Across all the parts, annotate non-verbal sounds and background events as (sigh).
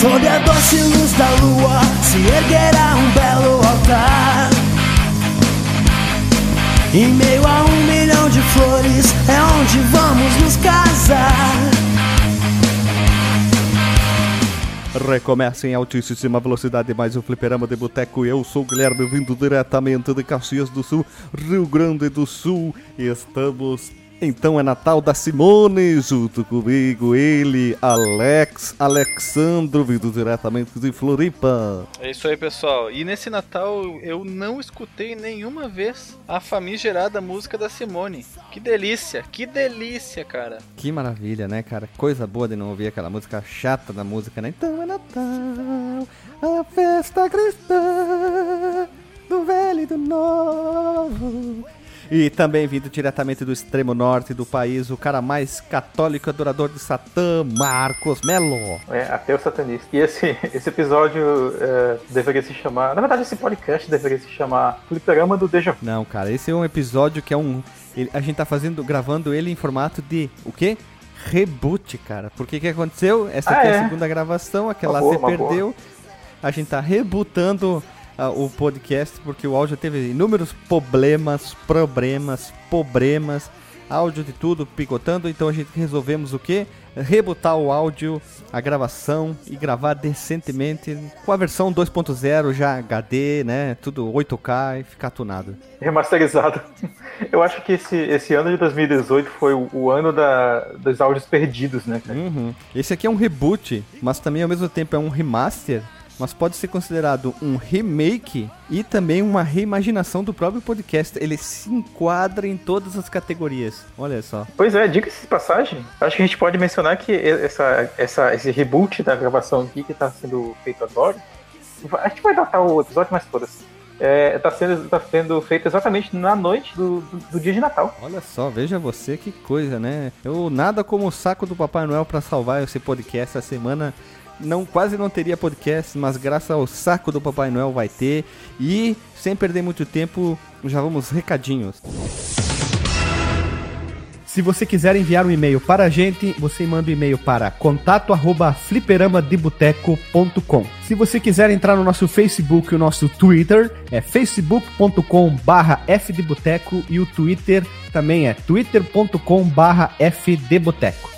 Sob a doce luz da lua se erguerá um belo altar. Em meio a um milhão de flores é onde vamos nos casar. Recomeça em altíssima velocidade mais um fliperama de boteco. Eu sou o Guilherme, vindo diretamente de Caxias do Sul, Rio Grande do Sul. Estamos então é Natal da Simone, junto comigo, ele, Alex, Alexandro, vindo diretamente de Floripa. É isso aí, pessoal. E nesse Natal eu não escutei nenhuma vez a famigerada música da Simone. Que delícia, que delícia, cara. Que maravilha, né, cara? Coisa boa de não ouvir aquela música chata da música, né? Então é Natal, a festa cristã, do velho e do novo. E também vindo diretamente do extremo norte do país, o cara mais católico adorador de Satã, Marcos Melo. É, até o satanista. E esse, (laughs) esse episódio é, deveria se chamar. Na verdade, esse podcast deveria se chamar Fliperama do Deja Vu. Não, cara, esse é um episódio que é um. ele- a gente tá fazendo, gravando ele em formato de. O quê? Reboot, cara. Porque o que aconteceu? Essa Ah, aqui é a é? segunda gravação, aquela boa, se uma boa. perdeu. A gente tá rebutando ah, o podcast porque o áudio teve inúmeros problemas, problemas, problemas, áudio de tudo picotando, então a gente resolvemos o quê? Rebutar o áudio, a gravação e gravar decentemente com a versão 2.0 já HD, né? Tudo 8K e ficar tunado. Remasterizado. Eu acho que esse, esse ano de 2018 foi o, o ano da, dos áudios perdidos, né? Uhum. Esse aqui é um reboot, mas também ao mesmo tempo é um remaster, mas pode ser considerado um remake e também uma reimaginação do próprio podcast. Ele se enquadra em todas as categorias. Olha só. Pois é, diga-se de passagem, acho que a gente pode mencionar que essa, essa, esse reboot da gravação aqui que está sendo feito agora, a gente vai datar o episódio, mas foda-se. É, tá, sendo, tá sendo feito exatamente na noite do, do, do dia de Natal. Olha só, veja você que coisa, né? Eu nada como o saco do Papai Noel pra salvar esse podcast essa semana. Não, quase não teria podcast, mas graças ao saco do Papai Noel vai ter. E sem perder muito tempo, já vamos recadinhos. Se você quiser enviar um e-mail para a gente, você manda um e-mail para contato@fliperamadeboteco.com. Se você quiser entrar no nosso Facebook e o nosso Twitter, é facebook.com/fdeboteco e o Twitter também é twitter.com/fdeboteco.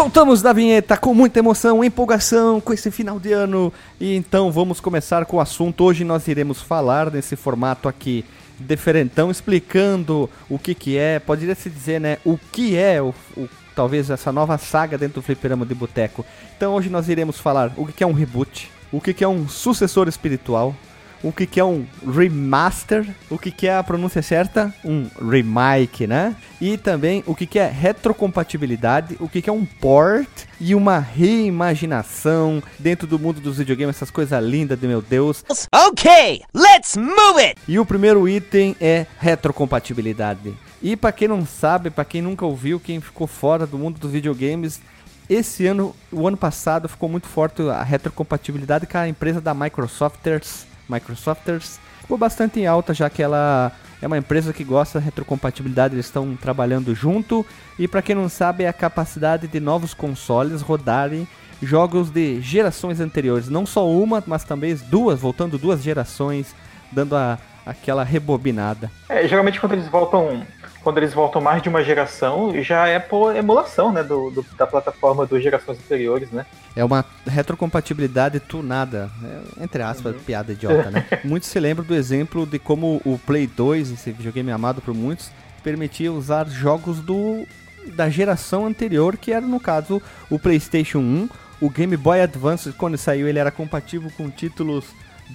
Voltamos da vinheta com muita emoção, empolgação com esse final de ano. E então vamos começar com o assunto. Hoje nós iremos falar nesse formato aqui diferentão, explicando o que que é, poderia se dizer, né, o que é o, o- talvez essa nova saga dentro do Fliperama de Boteco. Então hoje nós iremos falar o que que é um reboot, o que que é um sucessor espiritual, o que, que é um remaster, o que, que é a pronúncia certa, um remake, né? E também o que, que é retrocompatibilidade, o que, que é um port e uma reimaginação dentro do mundo dos videogames, essas coisas lindas de meu Deus. Okay, let's move it! E o primeiro item é retrocompatibilidade. E pra quem não sabe, pra quem nunca ouviu, quem ficou fora do mundo dos videogames, esse ano, o ano passado, ficou muito forte a retrocompatibilidade com a empresa da Microsofters. Microsofters ficou bastante em alta, já que ela é uma empresa que gosta da retrocompatibilidade, eles estão trabalhando junto. E pra quem não sabe, é a capacidade de novos consoles rodarem jogos de gerações anteriores, não só uma, mas também duas, voltando duas gerações, dando a, aquela rebobinada. É, geralmente quando eles voltam. Quando eles voltam mais de uma geração, já é por emulação, né? Do, do- da plataforma das gerações anteriores, né? É uma retrocompatibilidade tunada, é, entre aspas, piada idiota, né? (laughs) muitos se lembram do exemplo de como o Play 2, esse videogame amado por muitos, permitia usar jogos do da geração anterior, que era no caso o PlayStation 1, o Game Boy Advance, quando saiu ele era compatível com títulos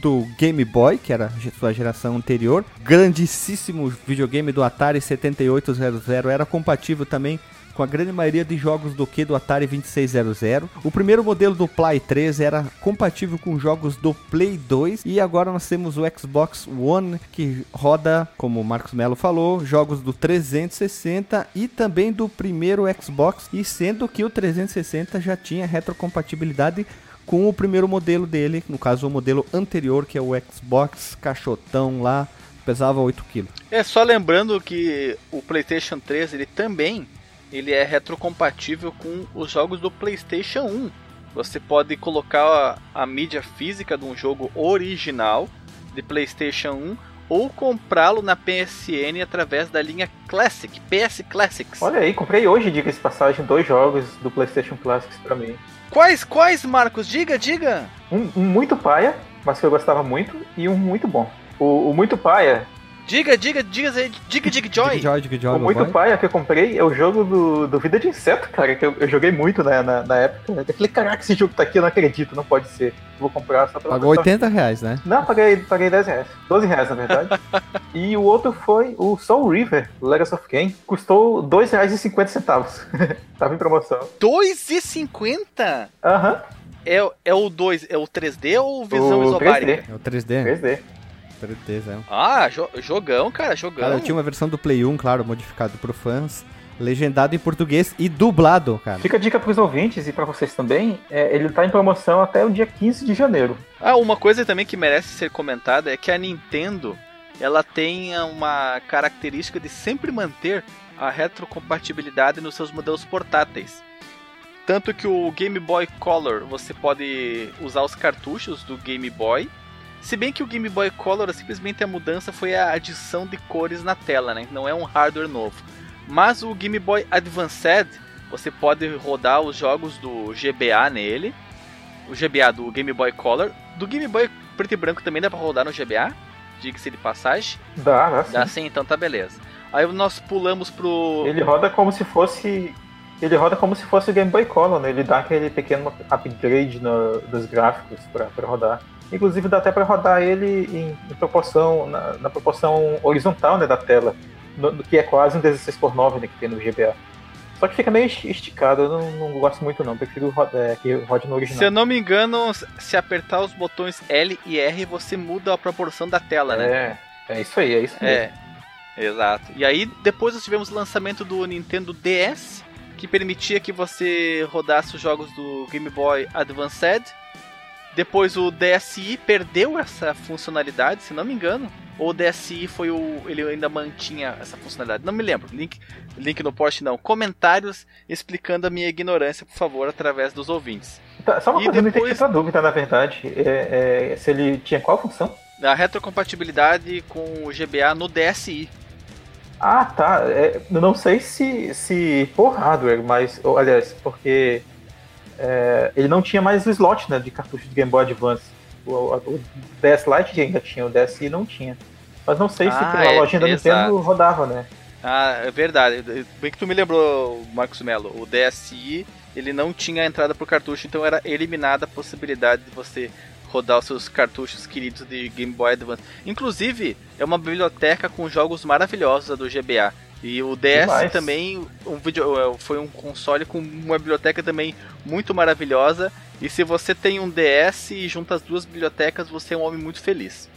do Game Boy, que era sua geração anterior, grandíssimo videogame do Atari 7800 era compatível também com a grande maioria de jogos do que do Atari 2600. O primeiro modelo do Play 3 era compatível com jogos do Play 2 e agora nós temos o Xbox One que roda, como o Marcos Melo falou, jogos do 360 e também do primeiro Xbox, e sendo que o 360 já tinha retrocompatibilidade com o primeiro modelo dele, no caso o modelo anterior, que é o Xbox cachotão lá, pesava 8 kg. É só lembrando que o PlayStation 3 ele também ele é retrocompatível com os jogos do PlayStation 1. Você pode colocar a, a mídia física de um jogo original de PlayStation 1 ou comprá-lo na PSN através da linha Classic, PS Classics. Olha aí, comprei hoje, diga-se de passagem, dois jogos do PlayStation Classics pra mim. Quais, quais, Marcos? Diga, diga! Um, um muito paia, mas que eu gostava muito, e um muito bom. O, o muito paia Diga, diga, diga, diga, diga, Joy. Dig Joy, Dig Joy, o muito paia que eu comprei é o jogo do, do Vida de Inseto, cara, que eu, eu joguei muito né, na, na época. Eu falei, caraca, esse jogo tá aqui, eu não acredito, não pode ser. Vou comprar só pra Pagou 80 reais, né? Não, paguei, paguei 10 reais. 12 reais, na verdade. (laughs) e o outro foi o Soul River, Legacy of Kain. Custou R$ 2,50. (laughs) Tava em promoção. 2,50? Aham, É, é o 2, é o 3D ou o visão O isobárica? 3D. É o 3D. 3D. 3D, é. Ah, jo- jogão, cara, jogão. Cara, eu tinha uma versão do Play 1, claro, modificado pro fãs, legendado em português e dublado, cara. Fica a dica pros ouvintes e pra vocês também. é, ele tá em promoção até o dia 15 de janeiro. Ah, uma coisa também que merece ser comentada é que a Nintendo ela tem uma característica de sempre manter a retrocompatibilidade nos seus modelos portáteis. Tanto que o Game Boy Color você pode usar os cartuchos do Game Boy. Se bem que o Game Boy Color simplesmente a mudança foi a adição de cores na tela, né? Não é um hardware novo. Mas o Game Boy Advanced você pode rodar os jogos do GBA nele. O GBA do Game Boy Color. Do Game Boy preto e branco também dá pra rodar no GBA. Diga-se de passagem. Dá, dá sim. Dá sim, então tá beleza. Aí nós pulamos pro. Ele roda como se fosse. Ele roda como se fosse o Game Boy Color, né? Ele dá aquele pequeno upgrade no- dos gráficos pra, pra rodar. Inclusive dá até pra rodar ele em, em proporção, na, na proporção horizontal né, da tela, no, no que é quase um 16 por 9 né, que tem no GBA. Só que fica meio esti- esticado, eu não, não gosto muito não, prefiro ro- é, que rode no original. Se eu não me engano, se apertar os botões L e R, você muda a proporção da tela, né? É, é isso aí, é isso mesmo. É, exato. E aí depois nós tivemos o lançamento do Nintendo DS, que permitia que você rodasse os jogos do Game Boy Advanced. Depois o DSi perdeu essa funcionalidade, se não me engano. Ou o DSi foi o. ele ainda mantinha essa funcionalidade. Não me lembro. Link, link no post não. Comentários explicando a minha ignorância, por favor, através dos ouvintes. Tá, só uma E coisa, eu não depois- entendi essa dúvida, na verdade. É, é, se ele tinha qual função? A retrocompatibilidade com o GBA no DSi. Ah, tá. É, eu não sei se, se por hardware, mas. ou, aliás, porque é, ele não tinha mais o slot né, de cartucho de Game Boy Advance. O, o DS Lite ainda tinha, o DSi não tinha. Mas não sei se Ah, pela é, lojinha da. Nintendo rodava, né? Ah, é verdade. Bem que tu me lembrou, Marcos Melo. O DSi, ele não tinha entrada pro cartucho, então era eliminada a possibilidade de você rodar os seus cartuchos queridos de Game Boy Advance. Inclusive, é uma biblioteca com jogos maravilhosos a do GBA. E o DS Demais. também um vídeo, é, foi um console com uma biblioteca também muito maravilhosa. E se você tem um DS e junta as duas bibliotecas, você é um homem muito feliz.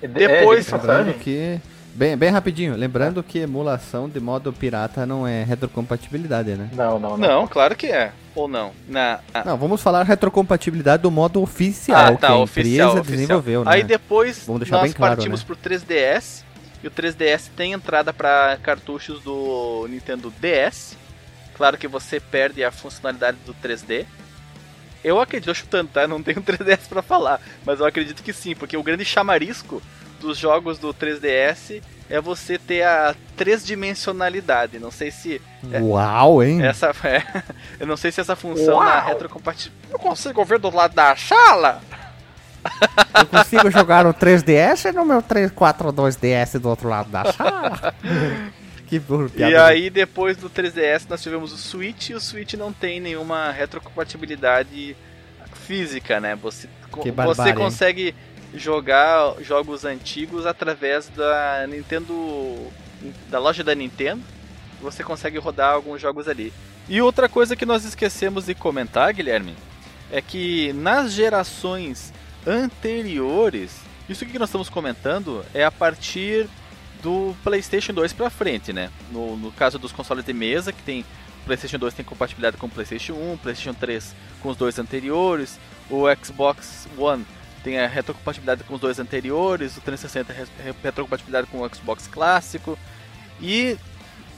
Depois- é, de passagem, Lembrando que. Bem, bem rapidinho, lembrando que emulação de modo pirata não é retrocompatibilidade, né? Não, não, não. Não, claro que é. Ou não? Na, na- Não, vamos falar retrocompatibilidade do modo oficial, que a empresa Ah, oficial. desenvolveu, né? Aí depois Vamos deixar nós bem claro, partimos né? pro 3DS. E o 3DS tem entrada para cartuchos do Nintendo DS. Claro que você perde a funcionalidade do 3D. Eu acredito, tô chutando, tá? Não tenho (laughs) 3DS pra falar, mas eu acredito que sim, porque o grande chamarisco dos jogos do 3DS é você ter a três-dimensionalidade. Não sei se É. Uau, hein? essa (laughs) é, eu não sei se essa função Uau! na retrocompatibilidade. Eu consigo ver do lado da sala? Eu consigo jogar o 3DS no meu 342DS do outro lado da sala. (laughs) que burro, piada. E aí, depois do 3DS, nós tivemos o Switch, e o Switch não tem nenhuma retrocompatibilidade física, né? Você, Que você barbárie, hein? consegue jogar jogos antigos através da Nintendo. da loja da Nintendo. você consegue rodar alguns jogos ali. E outra coisa que nós esquecemos de comentar, Guilherme, é que nas gerações anteriores, isso que nós estamos comentando é a partir do PlayStation 2 para frente, né? No, no caso dos consoles de mesa, que tem PlayStation 2 tem compatibilidade com o PlayStation 1, PlayStation 3 com os dois anteriores, o Xbox One tem a retrocompatibilidade com os dois anteriores, o 360 é retrocompatibilidade com o Xbox clássico. E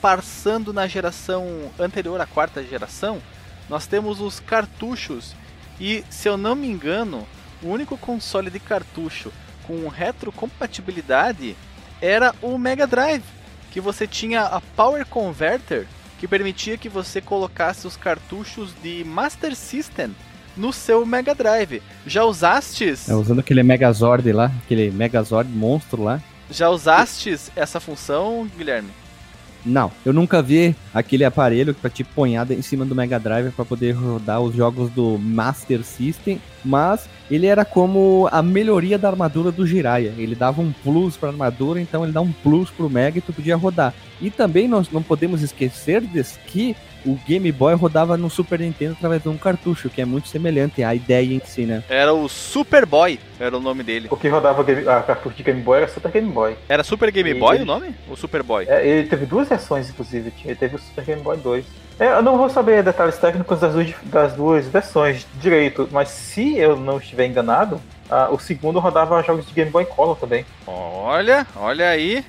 passando na geração anterior à quarta geração, nós temos os cartuchos. E se eu não me engano, o único console de cartucho com retrocompatibilidade era o Mega Drive, que você tinha a Power Converter que permitia que você colocasse os cartuchos de Master System no seu Mega Drive. Já usastes? É, usando aquele Megazord lá, aquele Megazord monstro lá. Já usastes essa função, Guilherme? Não, eu nunca vi aquele aparelho para te ponhada em cima do Mega Drive para poder rodar os jogos do Master System, mas ele era como a melhoria da armadura do Jiraiya. Ele dava um plus para a armadura, então ele dá um plus pro Mega e tu podia rodar. E também nós não podemos esquecer de que o Game Boy rodava no Super Nintendo através de um cartucho, que é muito semelhante à ideia em si, né? Era o Super Boy, era o nome dele. O que rodava a cartucho de Game Boy era Super Game Boy. Era Super Game Boy o nome? Ou Super Boy? É, ele teve duas versões, inclusive. Ele teve o Super Game Boy 2. É, eu não vou saber detalhes técnicos das duas, das duas versões direito, mas se eu não estiver enganado, o segundo rodava jogos de Game Boy Color também. Olha, olha aí.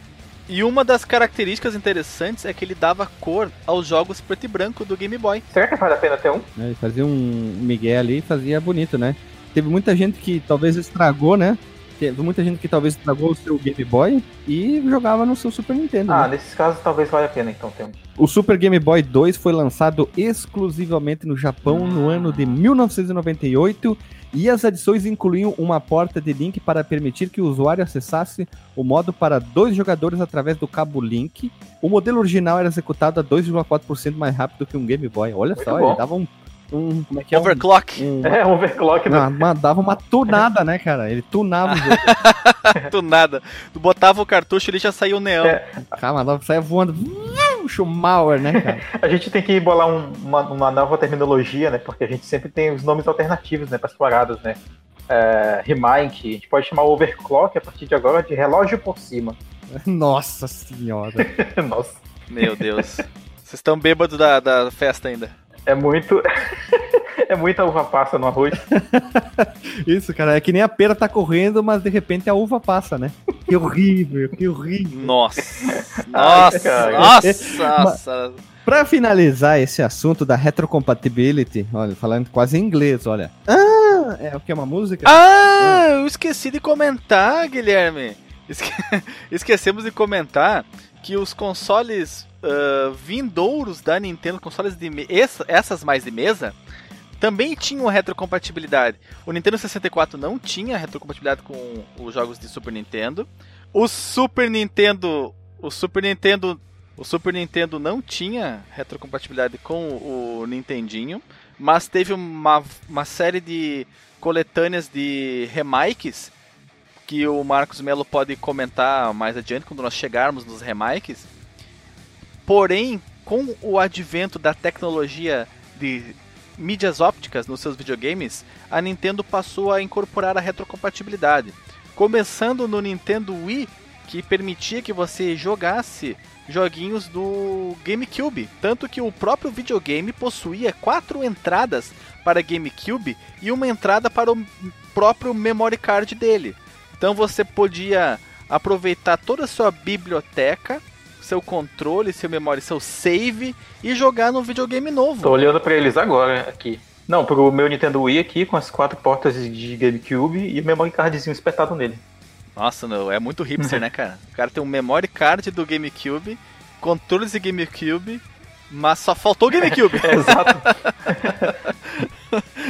E uma das características interessantes é que ele dava cor aos jogos preto e branco do Game Boy. Será que vale a pena ter um? É, ele fazia um Miguel ali e fazia bonito, né? Teve muita gente que talvez estragou, né? Teve muita gente que talvez estragou o seu Game Boy e jogava no seu Super Nintendo. Ah, né? nesses casos talvez valha a pena então ter um. O Super Game Boy 2 foi lançado exclusivamente no Japão no ano de 1998 e as adições incluíam uma porta de link para permitir que o usuário acessasse o modo para dois jogadores através do cabo Link. O modelo original era executado a 2,4% mais rápido que um Game Boy. Olha Muito só, bom. ele dava um. um como é que é? Overclock. um- (laughs) É, um overclock. né? uma- uma- dava uma tunada, né, cara? Ele tunava o jogo. (laughs) Do nada. Tu botava o cartucho e ele já saiu o neão. É. Dava- saia voando. Um Schumauer, né, cara? (laughs) A gente tem que bolar um- uma, uma nova terminologia, né? Porque a gente sempre tem os nomes alternativos, né? Para as paradas, né? É, Remind, a gente pode chamar o overclock a partir de agora de relógio por cima. (laughs) Nossa senhora. (laughs) Nossa, Meu Deus. Vocês estão bêbados da, da festa ainda. É muito. (laughs) é muita uva passa no arroz. (laughs) Isso, cara, é que nem a pera tá correndo, mas de repente a uva passa, né? Que horrível, que horrível. Nossa. (laughs) Nossa. cara. nossa. Nossa. Pra finalizar esse assunto da retrocompatibility, olha, falando quase em inglês, olha. Ah, é o que é uma música? Ah, eu esqueci de comentar, Guilherme. Esque- Esquecemos de comentar que os consoles ah, vindouros da Nintendo, consoles de essa- essas mais de mesa, também tinham retrocompatibilidade. O Nintendo 64 não tinha retrocompatibilidade com os jogos de Super Nintendo. O Super Nintendo, o Super Nintendo, o Super Nintendo não tinha retrocompatibilidade com o Nintendinho, mas teve uma, uma série de coletâneas de remakes que o Marcos Melo pode comentar mais adiante quando nós chegarmos nos remakes. Porém, com o advento da tecnologia de mídias ópticas nos seus videogames, a Nintendo passou a incorporar a retrocompatibilidade. Começando no Nintendo Wii, que permitia que você jogasse joguinhos do GameCube. Tanto que o próprio videogame possuía quatro entradas para GameCube e uma entrada para o próprio memory card dele. Então você podia aproveitar toda a sua biblioteca, seu controle, seu memory, seu save e jogar no videogame novo. Tô olhando pra eles agora aqui. Não, pro meu Nintendo Wii aqui, com as quatro portas de GameCube e o memory cardzinho espetado nele. Nossa, não, é muito hipster, (laughs) né, cara? O cara tem um memory card do GameCube, controles de GameCube, mas só faltou o GameCube. (laughs) Exato. (laughs)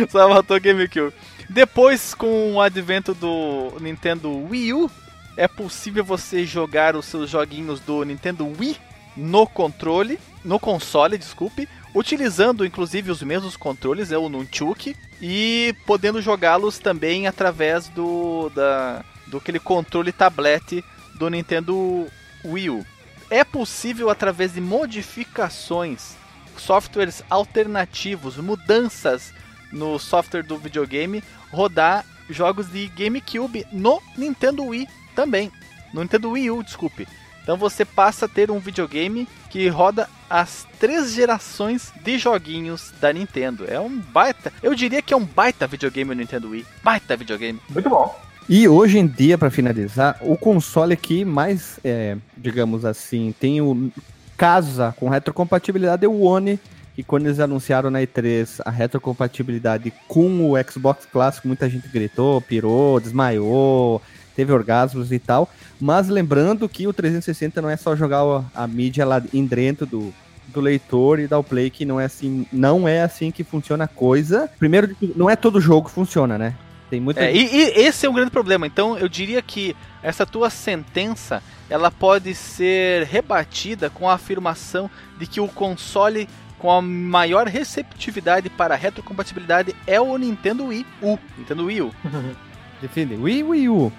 Só faltou o GameCube. Depois, com o advento do Nintendo Wii U, é possível você jogar os seus joguinhos do Nintendo Wii no controle, no console, desculpe, utilizando inclusive os mesmos controles, é o Nunchuk, e podendo jogá-los também através do da do aquele controle tablete do Nintendo Wii U. é possível através de modificações, softwares alternativos, mudanças no software do videogame, rodar jogos de GameCube no Nintendo Wii também. No Nintendo Wii U, desculpe. Então você passa a ter um videogame que roda as três gerações de joguinhos da Nintendo. É um baita. Eu diria que é um baita videogame o Nintendo Wii. Baita videogame. Muito bom. E hoje em dia, para finalizar, o console que mais, é, digamos assim, tem o casa com retrocompatibilidade é o One, que quando eles anunciaram na E3 a retrocompatibilidade com o Xbox clássico, muita gente gritou, pirou, desmaiou, teve orgasmos e tal. Mas lembrando que o 360 não é só jogar a, mídia lá em dentro do, do leitor e dar o play, que não é assim, não é assim que funciona a coisa. Primeiro, não é todo jogo que funciona, né? Tem muita É, e, e esse é um grande problema. Então eu diria que essa tua sentença ela pode ser rebatida com a afirmação de que o console com a maior receptividade para retrocompatibilidade é o Nintendo Wii U. Nintendo Wii U. (laughs) Define. Wii, Wii U.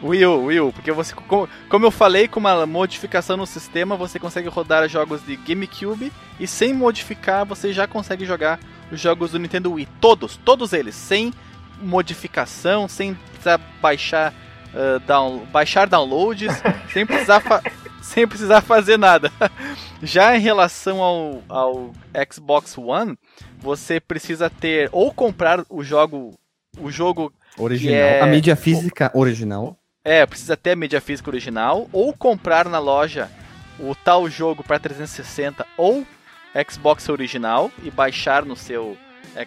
Wii U, Wii U, porque você, como, como eu falei, com uma modificação no sistema, você consegue rodar jogos de GameCube e sem modificar você já consegue jogar os jogos do Nintendo Wii. Todos, todos eles, sem modificação, sem precisar baixar, uh, down, baixar downloads, sem precisar, (laughs) sem precisar fazer nada. (laughs) Já em relação ao, ao Xbox One, você precisa ter ou comprar o jogo, o jogo Original. é- A mídia física original. é, precisa ter a mídia física original ou comprar na loja o tal jogo para 360 ou Xbox original e baixar no seu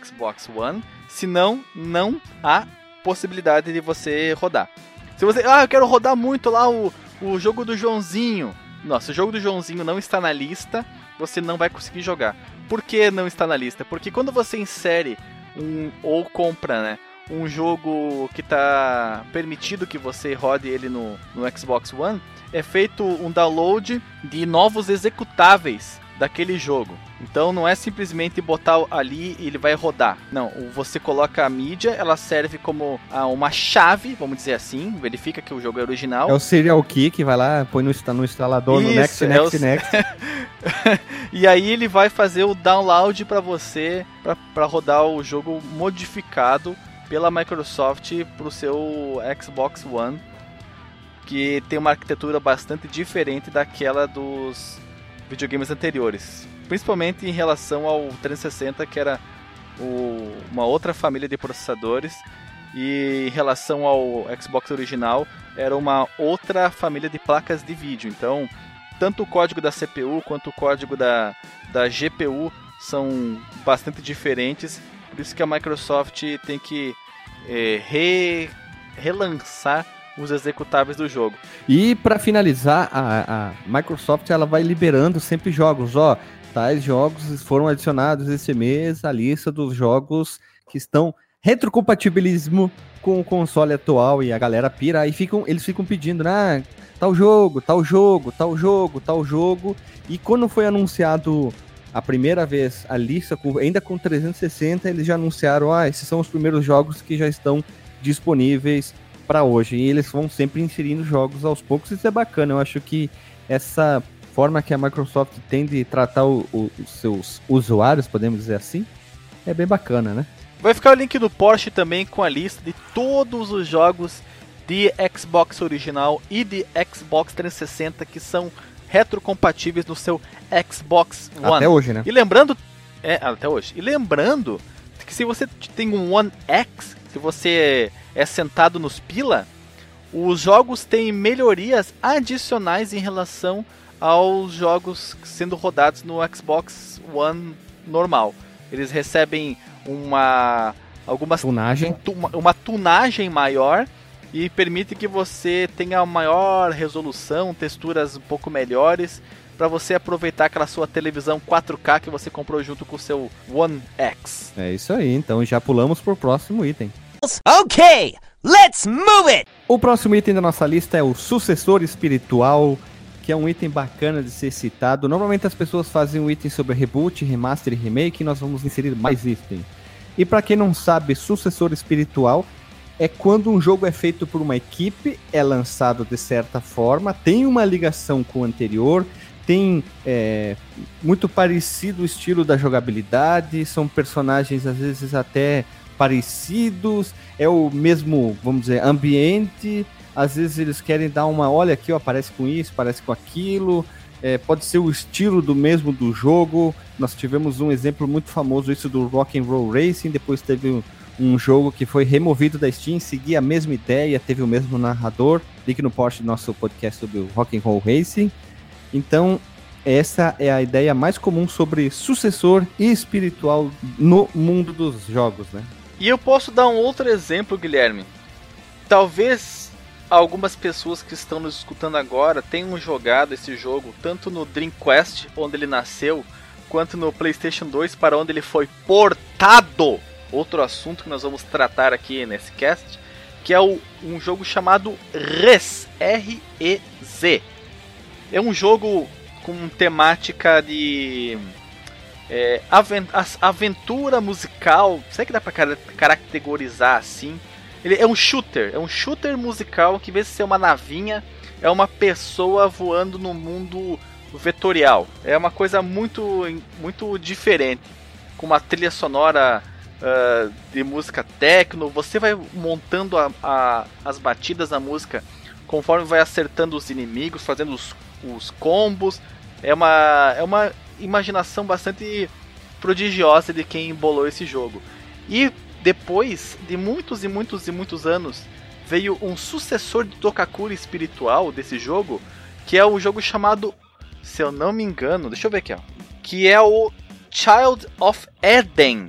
Xbox One. Senão, não há possibilidade de você rodar. Se você, ah, eu quero rodar muito lá o, o jogo do Joãozinho. Nossa, o jogo do Joãozinho não está na lista, você não vai conseguir jogar. Por que não está na lista? Porque quando você insere um ou compra, né, um jogo que está permitido que você rode ele no, no Xbox One, é feito um download de novos executáveis daquele jogo. Então não é simplesmente botar ali e ele vai rodar. Não, você coloca a mídia, ela serve como ah, uma chave, vamos dizer assim, verifica que o jogo é original. É o serial key que vai lá, põe no, no instalador, no Isso, next, é next, o- next. (laughs) E aí ele vai fazer o download para você para rodar o jogo modificado pela Microsoft para o seu Xbox One, que tem uma arquitetura bastante diferente daquela dos videogames anteriores, principalmente em relação ao 360 que era o- uma outra família de processadores e em relação ao Xbox original era uma outra família de placas de vídeo. Então tanto o código da CPU quanto o código da, da GPU são bastante diferentes, por isso que a Microsoft tem que eh, re- relançar os executáveis do jogo. E pra finalizar, a, a Microsoft ela vai liberando sempre jogos. Ó, tais jogos foram adicionados esse mês à lista dos jogos que estão retrocompatibilismo com o console atual e a galera pira e ficam, eles ficam pedindo, ah, tal jogo, tal jogo, tal jogo, tal jogo. E quando foi anunciado a primeira vez a lista, ainda com 360, eles já anunciaram, ah, esses são os primeiros jogos que já estão disponíveis para hoje. E eles vão sempre inserindo jogos aos poucos, isso é bacana. Eu acho que essa forma que a Microsoft tem de tratar o- o- os seus usuários, podemos dizer assim, é bem bacana, né? Vai ficar o link do Porsche também com a lista de todos os jogos de Xbox original e de Xbox 360 que são retrocompatíveis no seu Xbox One. Até hoje, né? E lembrando, é, até hoje. E lembrando que se você tem um One X, se você é sentado nos pila, os jogos têm melhorias adicionais em relação aos jogos sendo rodados no Xbox One normal. Eles recebem uma algumas Tunagem. tu- uma- uma tunagem maior e permite que você tenha maior resolução, texturas um pouco melhores para você aproveitar aquela sua televisão 4K que você comprou junto com o seu One X. É isso aí, então já pulamos pro próximo item. Okay, let's move it! O próximo item da nossa lista é o sucessor espiritual, que é um item bacana de ser citado. Normalmente as pessoas fazem um item sobre reboot, remaster e remake, e nós vamos inserir mais itens. E para quem não sabe, sucessor espiritual é quando um jogo é feito por uma equipe, é lançado de certa forma, tem uma ligação com o anterior, tem é, muito parecido o estilo da jogabilidade, são personagens às vezes até parecidos, é o mesmo, vamos dizer, ambiente. Às vezes eles querem dar uma, olha aqui, ó, parece com isso, parece com aquilo. É, pode ser o estilo do mesmo do jogo. Nós tivemos um exemplo muito famoso isso do Rock and Roll Racing. Depois teve um, um jogo que foi removido da Steam, seguia a mesma ideia, teve o mesmo narrador. Link no post do nosso podcast sobre o Rock and Roll Racing. Então essa é a ideia mais comum sobre sucessor espiritual no mundo dos jogos, né? E eu posso dar um outro exemplo, Guilherme. Talvez algumas pessoas que estão nos escutando agora tenham jogado esse jogo tanto no Dreamcast, onde ele nasceu, quanto no PlayStation 2, para onde ele foi portado. Outro assunto que nós vamos tratar aqui nesse cast, que é o, um jogo chamado Res, R-E-Z. É um jogo com temática de é, aventura musical, será que dá pra caracterizar assim? Ele é um shooter, é um shooter musical que, em vez de ser uma navinha, é uma pessoa voando no mundo vetorial. É uma coisa muito, muito diferente, com uma trilha sonora uh, de música techno. Você vai montando a, a, as batidas da música conforme vai acertando os inimigos, fazendo os, os combos. É uma, é uma imaginação bastante prodigiosa de quem embolou esse jogo. E depois de muitos e muitos e muitos anos, veio um sucessor de Tokakura espiritual desse jogo, que é o jogo chamado, se eu não me engano, deixa eu ver aqui, ó, que é o Child of Eden,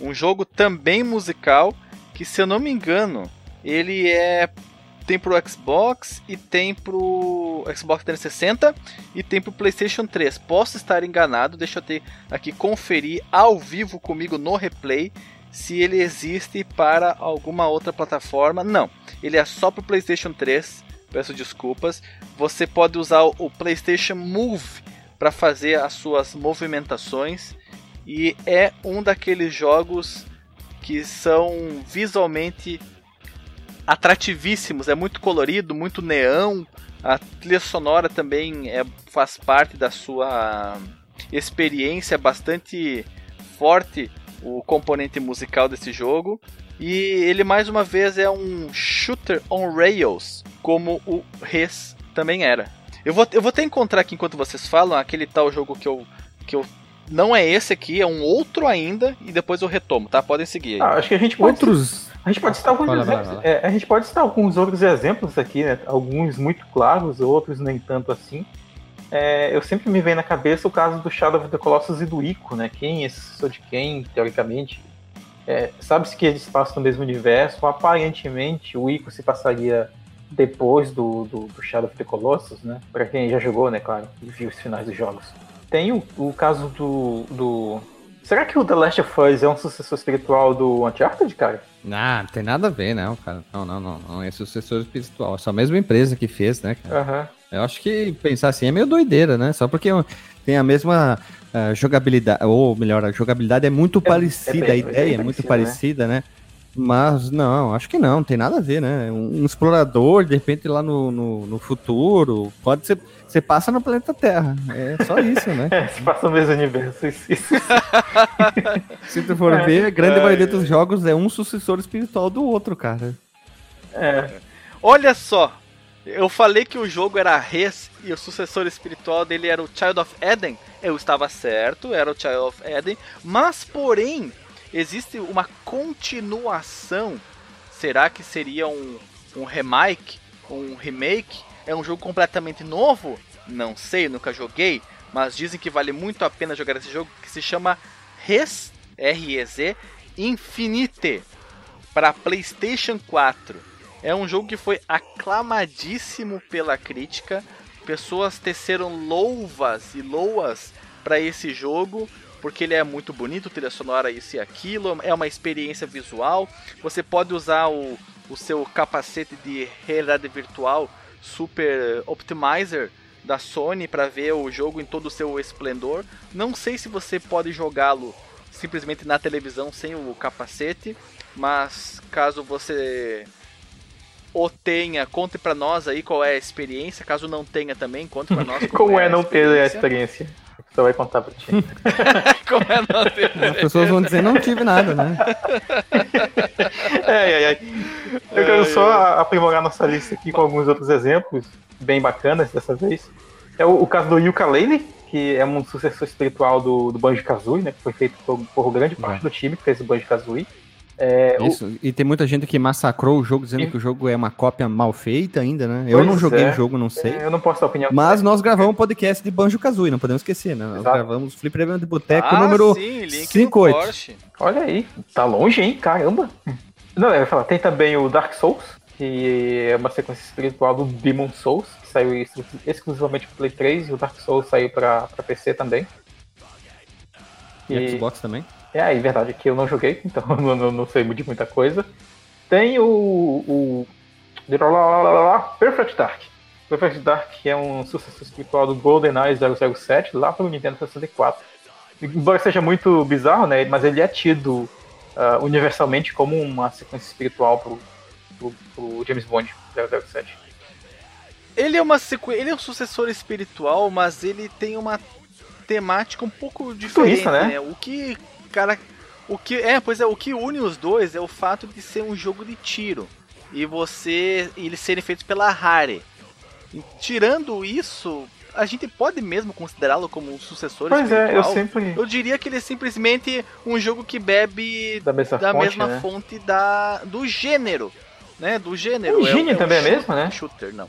um jogo também musical que, se eu não me engano, ele é tem pro Xbox e tem pro Xbox 360 e tem pro PlayStation 3. Posso estar enganado, deixa eu ter aqui conferir ao vivo comigo no replay se ele existe para alguma outra plataforma. Não, ele é só pro PlayStation 3. Peço desculpas. Você pode usar o PlayStation Move para fazer as suas movimentações e é um daqueles jogos que são visualmente atrativíssimos, é muito colorido, muito neão. A trilha sonora também é, faz parte da sua experiência bastante forte o componente musical desse jogo. E ele mais uma vez é um shooter on rails, como o Res também era. Eu vou, eu vou até encontrar aqui enquanto vocês falam aquele tal jogo que eu, que eu não é esse aqui, é um outro ainda, e depois eu retomo, tá? Podem seguir. Ah, acho que a gente pode... Outros a gente pode citar alguns exemplos. É, a gente pode citar alguns outros exemplos aqui, né? Alguns muito claros, outros nem tanto assim. É, eu sempre me vem na cabeça o caso do Shadow of the Colossus e do Ico, né? Quem é sucessor de quem, teoricamente. É, Sabe-se que eles passam no mesmo universo. Aparentemente, o Ico se passaria depois do, do, do Shadow of the Colossus, né? Pra quem já jogou, né, claro, e viu os finais dos jogos. Tem o, o caso do, do Será que o The Last of Us é um sucessor espiritual do Uncharted, cara? Não, não tem nada a ver, não, cara. Não, não, não. Não é sucessor espiritual. É só a mesma empresa que fez, né, cara? Uhum. Eu acho que pensar assim é meio doideira, né? Só porque tem a mesma uh, jogabilidade, ou melhor, a jogabilidade é muito é, parecida, é bem, a ideia é, é muito parecida, né? né? Mas não, acho que não, não tem nada a ver, né? Um, um explorador, de repente, lá no, no, no futuro, pode ser você passa no planeta Terra. É só isso, né? (laughs) é, você passa no mesmo universo. Isso, isso. (laughs) Se tu for é, ver, a grande é, maioria dos jogos é um sucessor espiritual do outro, cara. É. Olha só, eu falei que o jogo era Res e o sucessor espiritual dele era o Child of Eden. Eu estava certo, era o Child of Eden. Mas, porém, existe uma continuação. Será que seria um, um remake? Um remake? É um jogo completamente novo? Não sei, nunca joguei, mas dizem que vale muito a pena jogar esse jogo que se chama Res, R-E-Z, Infinite para PlayStation 4. É um jogo que foi aclamadíssimo pela crítica. Pessoas teceram louvas e loas para esse jogo, porque ele é muito bonito, trilha sonora isso e aquilo, é uma experiência visual. Você pode usar o, o seu capacete de realidade virtual Super Optimizer da Sony para ver o jogo em todo o seu esplendor. Não sei se você pode jogá-lo simplesmente na televisão sem o capacete, mas caso você o tenha, conte pra nós aí qual é a experiência. Caso não tenha também, conte pra (laughs) nós Como é a não ter a experiência? Você vai contar pra ti. (laughs) Como é não ter As pessoas vão dizer, não tive nada, né? (laughs) Ai, ai, ai. Eu quero só aprimorar nossa lista aqui com alguns outros exemplos, bem bacanas dessa vez. É o, o caso do Yooka-Laylee, que é um sucessor espiritual do, do Banjo-Kazooie, né? Que foi feito por, por grande parte do time que fez o Banjo-Kazooie. É, o- Isso. E tem muita gente que massacrou o jogo dizendo que o jogo é uma cópia mal feita ainda, né? Eu não Pois joguei é. o jogo, não sei. é, eu não posso dar opinião. Mas nós gravamos um podcast de Banjo Kazooie, não podemos esquecer, né? Nós Exato. gravamos o Fliperama de Boteco ah, número sim, link 58. no Porsche. Olha aí, tá longe, hein? Caramba. Não, eu ia falar, tem também o Dark Souls, que é uma sequência espiritual do Demon Souls, que saiu exclu- exclusivamente pro Play 3, e o Dark Souls saiu pra, pra PC também. E E- Xbox também. É, aí, verdade, que eu não joguei, (laughs) então não, não- não sei de muita coisa. Tem o, o Perfect Dark. Perfect Dark é um sucessor espiritual do GoldenEye 007, lá pelo Nintendo 64. Embora seja muito bizarro, né, mas ele é tido ah, universalmente como uma sequência espiritual pro, pro, pro James Bond 007. Ele é uma sequ... ele é um sucessor espiritual, mas ele tem uma temática um pouco diferente, Futurista, né? O que cara, o que é, pois é, o que une os dois é o fato de ser um jogo de tiro e você e eles serem feitos pela Rare. E, tirando isso, a gente pode mesmo considerá-lo como um sucessor Pois é, eu espiritual. sempre. Eu diria que ele é simplesmente um jogo que bebe Da mesma da fonte, mesma né? fonte da, do gênero, né? Do gênero. O engine um também é mesmo, né? Shooter, não.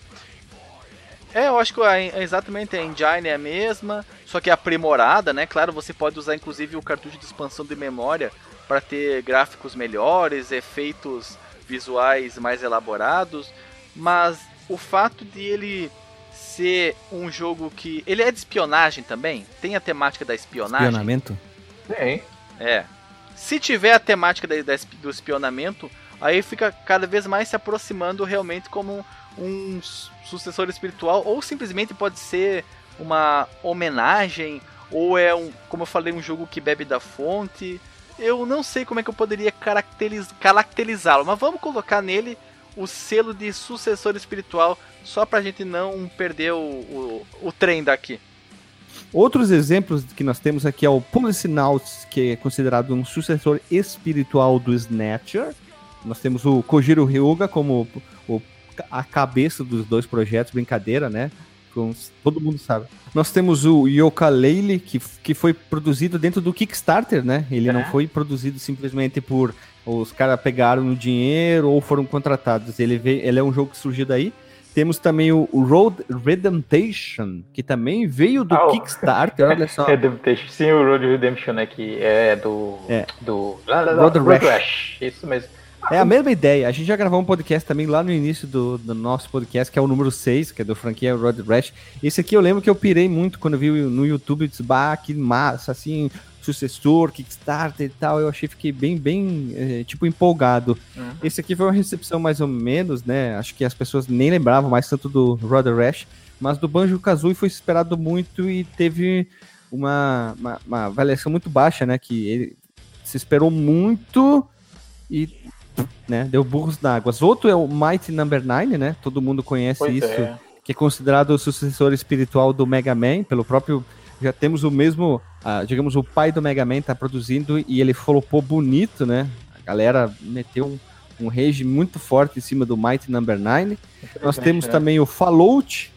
É, eu acho que a, exatamente a engine é a mesma, só que é aprimorada, né? Claro, você pode usar inclusive o cartucho de expansão de memória para ter gráficos melhores, efeitos visuais mais elaborados, mas o fato de ele ser um jogo que ele é de espionagem também, tem a temática da espionagem. Espionamento. Tem. É. Se tiver a temática da- da do espionamento, aí fica cada vez mais se aproximando realmente como um su- sucessor espiritual, ou simplesmente pode ser uma homenagem, ou é um, como eu falei, um jogo que bebe da fonte. Eu não sei como é que eu poderia caracteriz- caracterizá-lo, mas vamos colocar nele o selo de sucessor espiritual, só pra gente não perder o, o, o trem daqui. Outros exemplos que nós temos aqui é o Policenauts, que é considerado um sucessor espiritual do Snatcher. Nós temos o Kojiro Ryuga como o, a cabeça dos dois projetos, brincadeira, né? Todo mundo sabe. Nós temos o Yooka-Laylee, que, que foi produzido dentro do Kickstarter, né? Ele É. não foi produzido simplesmente por os caras pegaram no dinheiro ou foram contratados. Ele, veio, ele é um jogo que surgiu daí. Temos também o o Road Redemption, que também veio do Ah, o- (laughs) Kickstarter, olha só. Redemption. Sim, o Road Redemption, né? Que é do. É. Do. Road Rash. Rash. Isso mesmo. É a mesma ideia. A gente já gravou um podcast também lá no início do, do nosso podcast, que é o número 6, que é do franquia Road Rash. Esse aqui eu lembro que eu pirei muito quando eu vi no YouTube, disse, bah, que massa, assim, sucessor, Kickstarter e tal. Eu achei, fiquei bem, bem, eh, tipo, empolgado. Uhum. Esse aqui foi uma recepção mais ou menos, né? Acho que as pessoas nem lembravam mais tanto do Road Rash, mas do Banjo-Kazooie foi esperado muito e teve uma, uma, uma avaliação muito baixa, né? Que ele se esperou muito e né, deu burros na água. Outro é o Mighty Number 9, né? Todo mundo conhece Pois isso, é. que é considerado o sucessor espiritual do Mega Man, pelo próprio já temos o mesmo, ah, digamos, o pai do Mega Man tá produzindo e ele flopou bonito, né? A galera meteu um, um rage muito forte em cima do Mighty Number 9. Nós temos né? também o Fallout,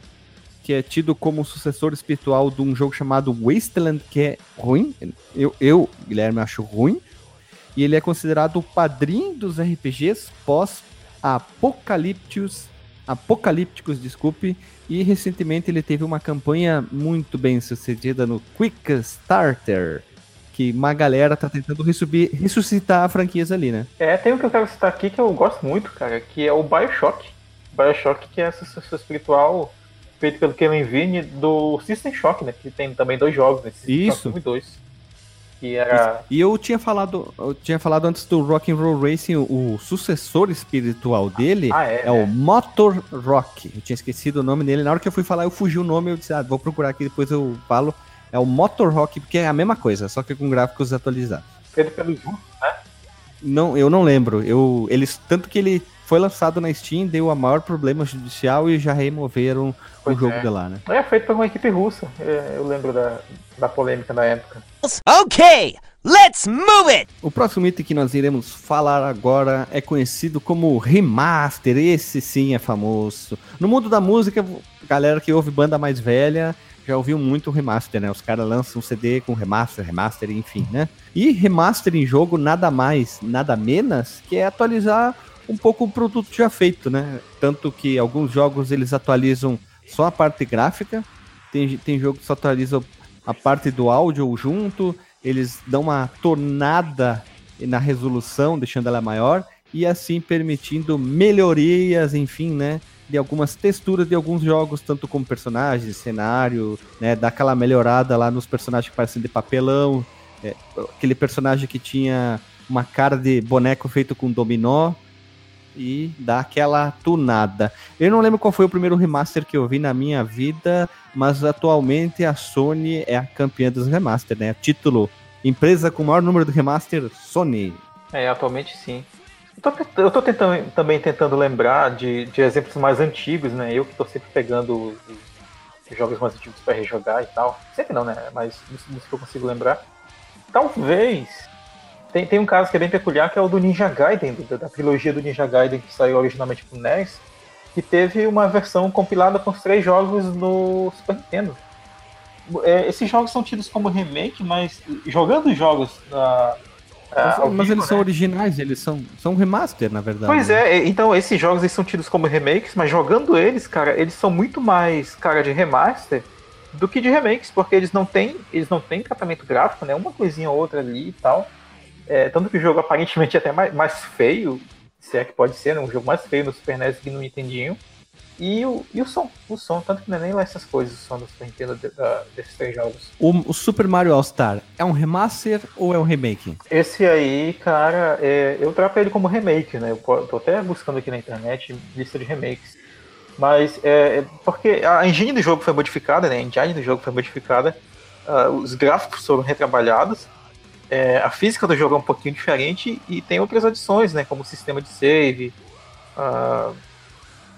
que é tido como o sucessor espiritual de um jogo chamado Wasteland, que é ruim. Eu, eu Guilherme, acho ruim. E ele é considerado o padrinho dos RPGs pós-apocalípticos, apocalípticos, desculpe. E recentemente ele teve uma campanha muito bem sucedida no Quick Starter, que uma galera tá tentando resubir- ressuscitar a franquias ali, né? É, tem um que eu quero citar aqui que eu gosto muito, cara, que é o Bioshock. Bioshock, que é a sucessor espiritual feito pelo Ken Levine do System Shock, né? Que tem também dois jogos nesse System Isso. Shock 1 e 2. Que era. E eu tinha falado, eu tinha falado antes do Rock and Roll Racing, o, o sucessor espiritual dele Ah, é, é o né? Motor Rock. Eu tinha esquecido o nome dele. Na hora que eu fui falar, eu fugi o nome, eu disse, ah, vou procurar aqui, depois eu falo. É o Motor Rock, porque é a mesma coisa, só que com gráficos atualizados. Feito pelos russos, né? Não, eu não lembro. Eu, eles, tanto que ele foi lançado na Steam, deu a maior problema judicial e já removeram Pois o jogo é. de lá, né? É feito por uma equipe russa. É, Eu lembro da, da polêmica na época. Okay, let's move it! O próximo item que nós iremos falar agora é conhecido como remaster. Esse sim é famoso. No mundo da música, galera que ouve banda mais velha já ouviu muito remaster, né? Os caras lançam um CD com remaster, remaster, enfim, né? E remaster em jogo nada mais, nada menos que é atualizar um pouco o produto já feito, né? Tanto que alguns jogos eles atualizam só a parte gráfica, tem, tem jogo que só atualiza a parte do áudio junto, eles dão uma tornada na resolução, deixando ela maior, e assim permitindo melhorias, enfim, né? De algumas texturas de alguns jogos, tanto como personagens, cenário, né? Dá aquela melhorada lá nos personagens que parecem de papelão, é, aquele personagem que tinha uma cara de boneco feito com dominó, e dá aquela tunada. Eu não lembro qual foi o primeiro remaster que eu vi na minha vida, mas atualmente a Sony é a campeã dos remaster, né? Título Empresa com maior número de remaster, Sony. É, atualmente sim. Eu tô, eu tô tentando, também tentando lembrar de, de exemplos mais antigos, né? Eu que tô sempre pegando os, os jogos mais antigos pra rejogar e tal. Sempre não, né? Mas isso que eu consigo lembrar. Talvez. Tem, tem um caso que é bem peculiar, que é o do Ninja Gaiden, do- da trilogia do Ninja Gaiden que saiu originalmente pro NES, que teve uma versão compilada com os três jogos no Super Nintendo. É, esses jogos são tidos como remake, mas jogando os jogos na, Mas, ao mas vivo, eles são né? originais, eles são, são remaster, na verdade. Pois né? é, então esses jogos eles são tidos como remakes, mas jogando eles, cara, eles são muito mais cara de remaster do que de remakes, porque eles não têm, eles não têm tratamento gráfico, né? Uma coisinha ou outra ali e tal. É, tanto que o jogo aparentemente é até mais, mais feio, se é que pode ser, né? um jogo mais feio no Super NES que no Nintendinho. E o, e o som, o som, tanto que não é nem lá essas coisas, o som do Super Nintendo de- da- desses três jogos. O, o Super Mario All-Star é um remaster ou é um remake? Esse aí, cara, é, eu trato ele como remake, né? Eu tô até buscando aqui na internet lista de remakes. Mas é, é porque a engine do jogo foi modificada, né? A engine do jogo foi modificada, ah, os gráficos foram retrabalhados, é, a física do jogo é um pouquinho diferente e tem outras adições, né? Como o sistema de save. ah,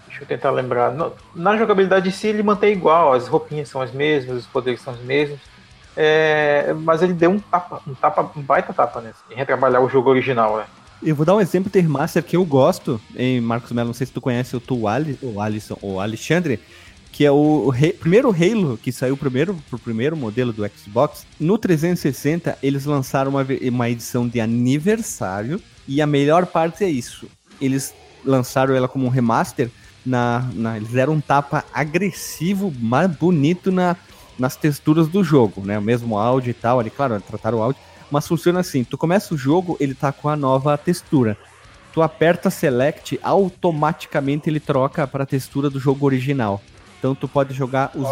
deixa eu tentar lembrar. No- na jogabilidade em si, ele mantém igual, as roupinhas são as mesmas, os poderes são os mesmos. É, mas ele deu um tapa, um tapa, um baita tapa, né? Em retrabalhar o jogo original, né? Eu vou dar um exemplo de remaster que eu gosto, em Marcos Mello, não sei se tu conhece o tu Ali, Alisson, o Alexandre, que é o, primeiro Halo que saiu primeiro pro primeiro modelo do Xbox. No 360 eles lançaram uma, uma edição de aniversário e a melhor parte é isso. Eles lançaram ela como um remaster, na, na- eles deram um tapa agressivo, mais bonito na, nas texturas do jogo, né? O mesmo áudio e tal, ali, claro, trataram o áudio, mas funciona assim, tu começa o jogo, ele tá com a nova textura. Tu aperta select, automaticamente ele troca para a textura do jogo original. Então tu pode jogar os,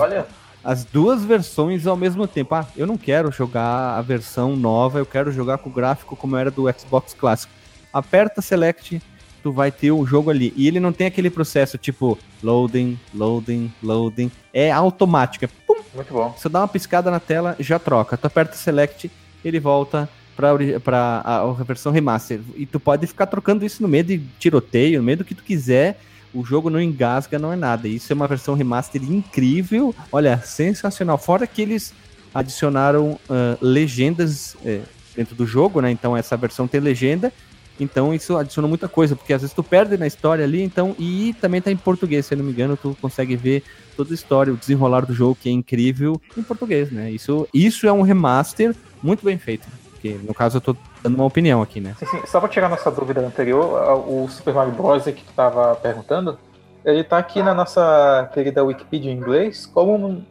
as duas versões ao mesmo tempo. Ah, eu não quero jogar a versão nova, eu quero jogar com o gráfico como era do Xbox clássico. Aperta select, tu vai ter o jogo ali. E ele não tem aquele processo tipo loading, loading, loading. É automático. É pum, muito bom. você dá uma piscada na tela, já troca. Tu aperta select, ele volta pra, ori- pra a, a versão remaster. E tu pode ficar trocando isso no meio de tiroteio, no meio do que tu quiser. O jogo não engasga, não é nada. Isso é uma versão remaster incrível. Olha, sensacional. Fora que eles adicionaram ah, legendas eh, dentro do jogo, né? Então essa versão tem legenda. Então isso adiciona muita coisa, porque às vezes tu perde na história ali, então, e também tá em português, se eu não me engano, tu consegue ver toda a história, o desenrolar do jogo, que é incrível, em português, né? Isso, isso é um remaster muito bem feito. Porque, no caso, eu tô dando uma opinião aqui, né? Sim, sim, Só pra tirar nossa dúvida anterior, o Super Mario Bros. que tu tava perguntando, ele tá aqui na nossa querida Wikipedia em inglês como um,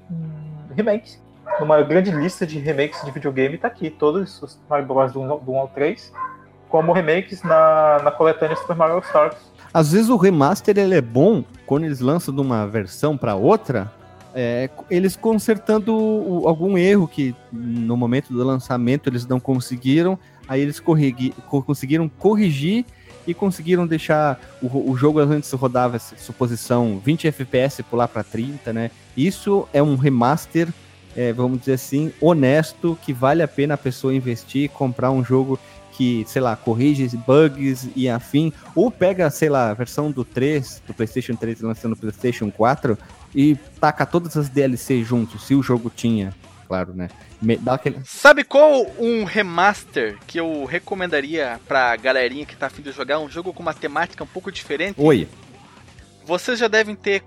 remake. Numa grande lista de remakes de videogame tá aqui, todos os Super Mario Bros. do 1 ao- do 1 ao 3, como remakes na, na coletânea Super Mario Stars. Às vezes o remaster ele é bom quando eles lançam de uma versão para outra, é, eles consertando o- algum erro que no momento do lançamento eles não conseguiram, aí eles corrigi- co- conseguiram corrigir e conseguiram deixar o, o jogo antes rodava suposição 20 FPS pular para 30, né? Isso é um remaster é, vamos dizer assim, honesto, que vale a pena a pessoa investir, comprar um jogo que, sei lá, corrige bugs e afim, ou pega, sei lá, a versão do 3, do PlayStation 3 lançando no PlayStation 4 e taca todas as DLC juntos, se o jogo tinha, claro, né? Me- Dá aquele... Sabe qual um remaster que eu recomendaria pra galerinha que tá afim de jogar um jogo com uma temática um pouco diferente? Oi, Vocês já devem ter,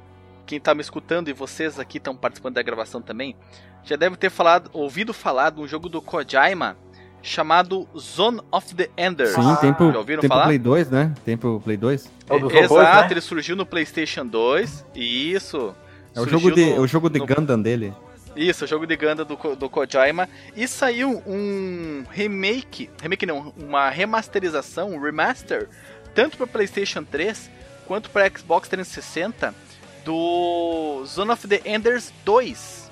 quem tá me escutando e vocês aqui estão participando da gravação também, já devem ter falado, ouvido falar de um jogo do Kojima chamado Zone of the Enders. sim, tem pro, já ouviram tem pro falar? Play 2, né? Tem pro Play 2. É Exato, robôs, né? ele surgiu no PlayStation 2. Isso. É o jogo, de, no- é o jogo de no- Gundam dele. Isso, o jogo de Ganda do, do Kojima. E saiu um remake, remake não, uma remasterização, um remaster, tanto para PlayStation 3 quanto para Xbox 360 do Zone of the Enders 2.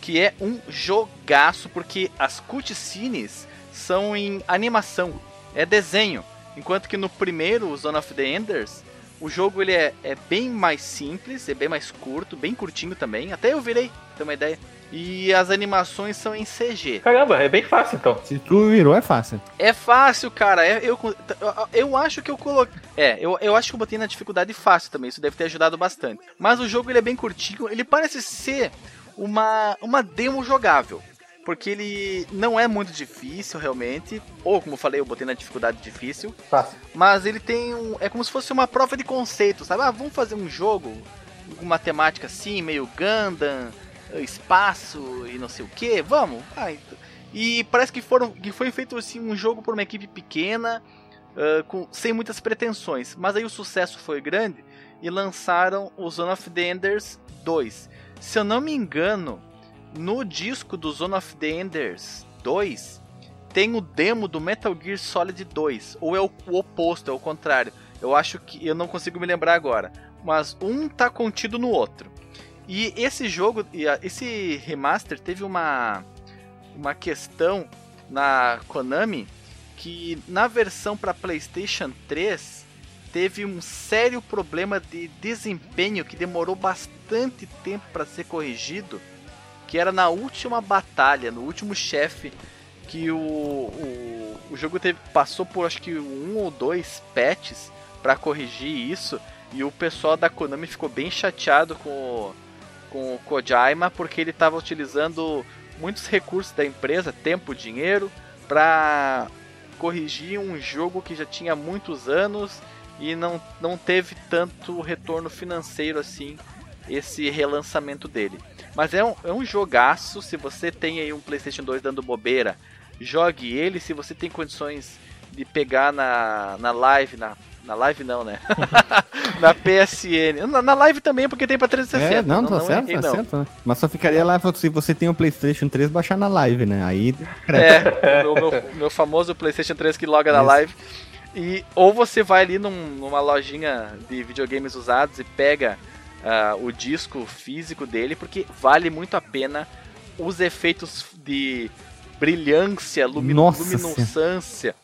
Que é um jogaço, porque as cutscenes são em animação, é desenho. Enquanto que no primeiro, Zone of the Enders, o jogo ele é, é bem mais simples, é bem mais curto, bem curtinho também. Até eu virei, pra ter uma ideia. E as animações são em CG. Caramba, é bem fácil então. Se tu virou, é fácil. É fácil, cara. É, eu, eu acho que eu coloquei. É, eu, eu acho que eu botei na dificuldade fácil também. Isso deve ter ajudado bastante. Mas o jogo ele é bem curtinho. Ele parece ser uma, uma demo jogável. Porque ele não é muito difícil, realmente. Ou, como eu falei, eu botei na dificuldade difícil. Fácil. Mas ele tem um. É como se fosse uma prova de conceito, sabe? Ah, vamos fazer um jogo com uma temática assim, meio Gundam, espaço e não sei o que. Vamos. Ah, então- E parece que, foram, que foi feito assim um jogo por uma equipe pequena, ah, com, sem muitas pretensões. Mas aí o sucesso foi grande e lançaram o Zone of the Enders 2. Se eu não me engano, no disco do Zone of the Enders 2 tem o demo do Metal Gear Solid 2, ou é o, oposto, é o contrário. Eu acho que eu não consigo me lembrar agora, mas um tá contido no outro. E esse jogo, esse remaster teve uma uma questão na Konami que na versão para PlayStation 3 teve um sério problema de desempenho que demorou bastante tempo para ser corrigido, que era na última batalha, no último chefe que o, o, o jogo teve, passou por acho que um ou dois patches para corrigir isso e o pessoal da Konami ficou bem chateado com o, com o Kojima porque ele estava utilizando muitos recursos da empresa, tempo, dinheiro, para corrigir um jogo que já tinha muitos anos e não, não teve tanto retorno financeiro assim esse relançamento dele. Mas é um, é um jogaço, se você tem aí um PlayStation 2 dando bobeira, jogue ele, se você tem condições de pegar na, na live, na, na live não, né? (laughs) na PSN. Na, na live também, porque tem pra 360. É, não, tá certo, errei, tá não. certo. né? Mas só ficaria lá se você tem um PlayStation 3 baixar na live, né? Aí. É, o meu, meu famoso PlayStation 3 que loga na Isso. live. E, ou você vai ali num- numa lojinha de videogames usados e pega ah, o disco físico dele, porque vale muito a pena os efeitos de brilhância, lumi Nossa luminescência.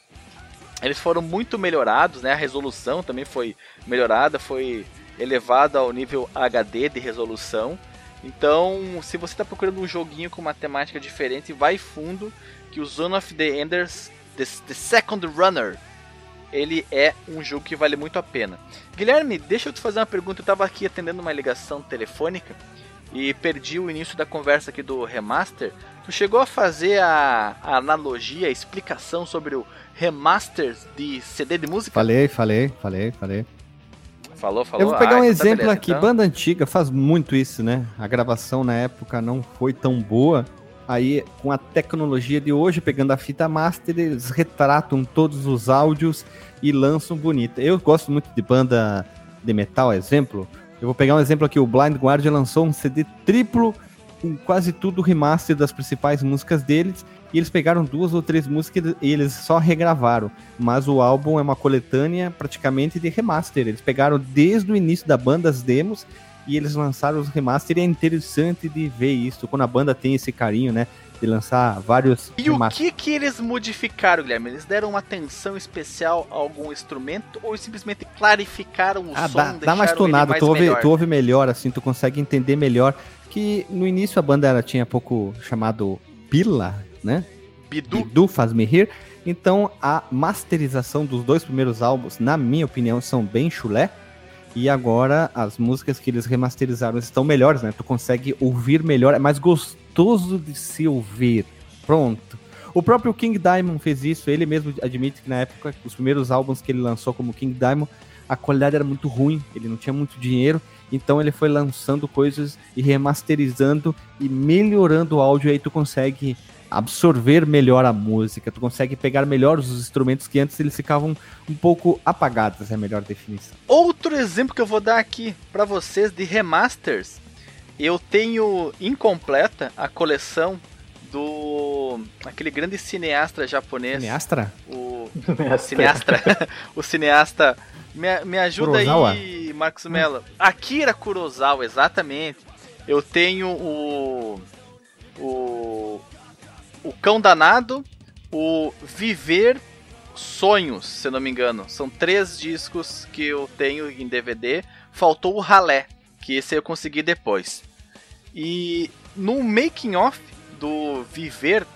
Eles foram muito melhorados, né? A resolução também foi melhorada, foi elevada ao nível HD de resolução. Então, se você está procurando um joguinho com uma temática diferente, vai fundo que o Zone of the Enders, The, the Second Runner, ele é um jogo que vale muito a pena. Guilherme, deixa eu te fazer uma pergunta. Eu estava aqui atendendo uma ligação telefônica e perdi o início da conversa aqui do remaster. Tu chegou a fazer a, a analogia, a explicação sobre o remaster de CD de música? Falei, falei, falei, falei. Falou, falou. Eu vou pegar Ah, um então tá exemplo beleza, aqui. então. Banda antiga faz muito isso, né? A gravação na época não foi tão boa. Aí, com a tecnologia de hoje, pegando a fita master, eles retratam todos os áudios e lançam bonito. Eu gosto muito de banda de metal, exemplo. Eu vou pegar um exemplo aqui. O Blind Guardian lançou um CD triplo com quase tudo remaster das principais músicas deles. E eles pegaram duas ou três músicas e eles só regravaram. Mas o álbum é uma coletânea praticamente de remaster. Eles pegaram desde o início da banda as demos e eles lançaram os remaster. E é interessante de ver isso, quando a banda tem esse carinho, né? de lançar vários E o remasters. que que eles modificaram, Guilherme? Eles deram uma atenção especial a algum instrumento ou simplesmente clarificaram o Ah, som, dá, dá mais tonado, mais tu ouve, melhor? tu ouve melhor, assim, tu consegue entender melhor. Que no início a banda ela tinha pouco chamado Pila, né? Bidu? Bidu Faz Me Rir. Então a masterização dos dois primeiros álbuns, na minha opinião, são bem chulé. E agora as músicas que eles remasterizaram estão melhores, né? Tu consegue ouvir melhor, é mais gostoso de se ouvir. Pronto. O próprio King Diamond fez isso, ele mesmo admite que na época, os primeiros álbuns que ele lançou como King Diamond, a qualidade era muito ruim, ele não tinha muito dinheiro, então ele foi lançando coisas e remasterizando e melhorando o áudio, aí tu consegue absorver melhor a música, tu consegue pegar melhor os instrumentos que antes eles ficavam um pouco apagados, é a melhor definição. Outro exemplo que eu vou dar aqui pra vocês de remasters. Eu tenho incompleta a coleção do aquele grande cineasta japonês, Cineastra? o cineasta, (laughs) o cineasta. Me, me ajuda Kurosawa? aí, Marcos Mello. Akira Kurosawa, exatamente. Eu tenho o o o Cão Danado, o Viver Sonhos, se não me engano. São três discos que eu tenho em DVD. Faltou o Ralé, que esse eu consegui depois. E no making off do Viver,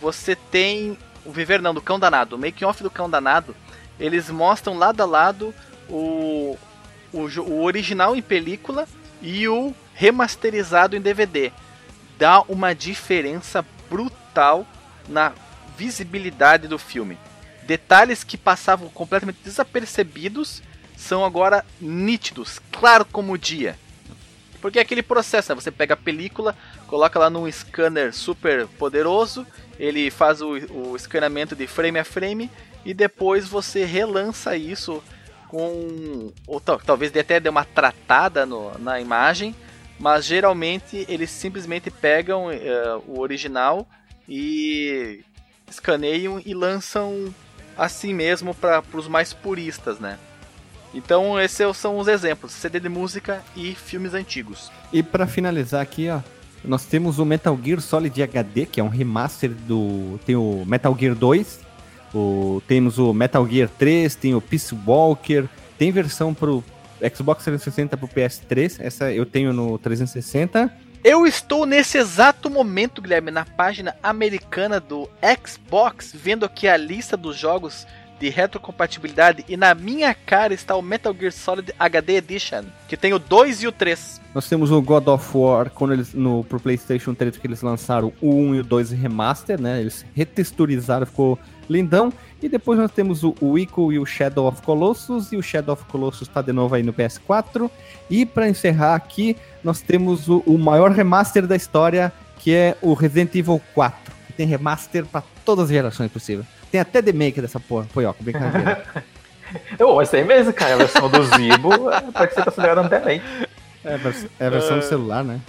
você tem o Viver não, do Cão Danado. O making off do Cão Danado, eles mostram lado a lado o o, o original em película e o remasterizado em DVD. Dá uma diferença brutal na visibilidade do filme. Detalhes que passavam completamente desapercebidos são agora nítidos, claro como o dia. Porque é aquele processo, né? você pega a película, coloca lá num scanner super poderoso, ele faz o, o escaneamento de frame a frame e depois você relança isso com. Ou tal- talvez até dê uma tratada no- na imagem, mas geralmente eles simplesmente pegam eh, o original e escaneiam e lançam assim mesmo para os mais puristas, né? Então esses são os exemplos, CD de música e filmes antigos. E pra finalizar aqui, ó, nós temos o Metal Gear Solid HD, que é um remaster do. Tem o Metal Gear 2, o... temos o Metal Gear 3, tem o Peace Walker, tem versão pro Xbox 360 pro PS3, essa eu tenho no 360. Eu estou nesse exato momento, Guilherme, na página americana do Xbox, vendo aqui a lista dos jogos de retrocompatibilidade e na minha cara está o Metal Gear Solid HD Edition, que tem o 2 e o 3. Nós temos o God of War quando eles, no, pro PlayStation 3 que eles lançaram o 1 e o 2 remaster, né? Eles retexturizaram, ficou lindão. E depois nós temos o, o Ico e o Shadow of Colossus. E o Shadow of Colossus tá de novo aí no PS4. E para encerrar aqui, nós temos o, o maior remaster da história, que é o Resident Evil 4. Que tem remaster para todas as gerações possíveis. Tem até remake dessa porra. Foi, ó, brincadeira. (laughs) Eu, mas tem mesmo, cara. A versão do Zibo é, pode ser considerada também. é, a vers- é a versão do celular, né?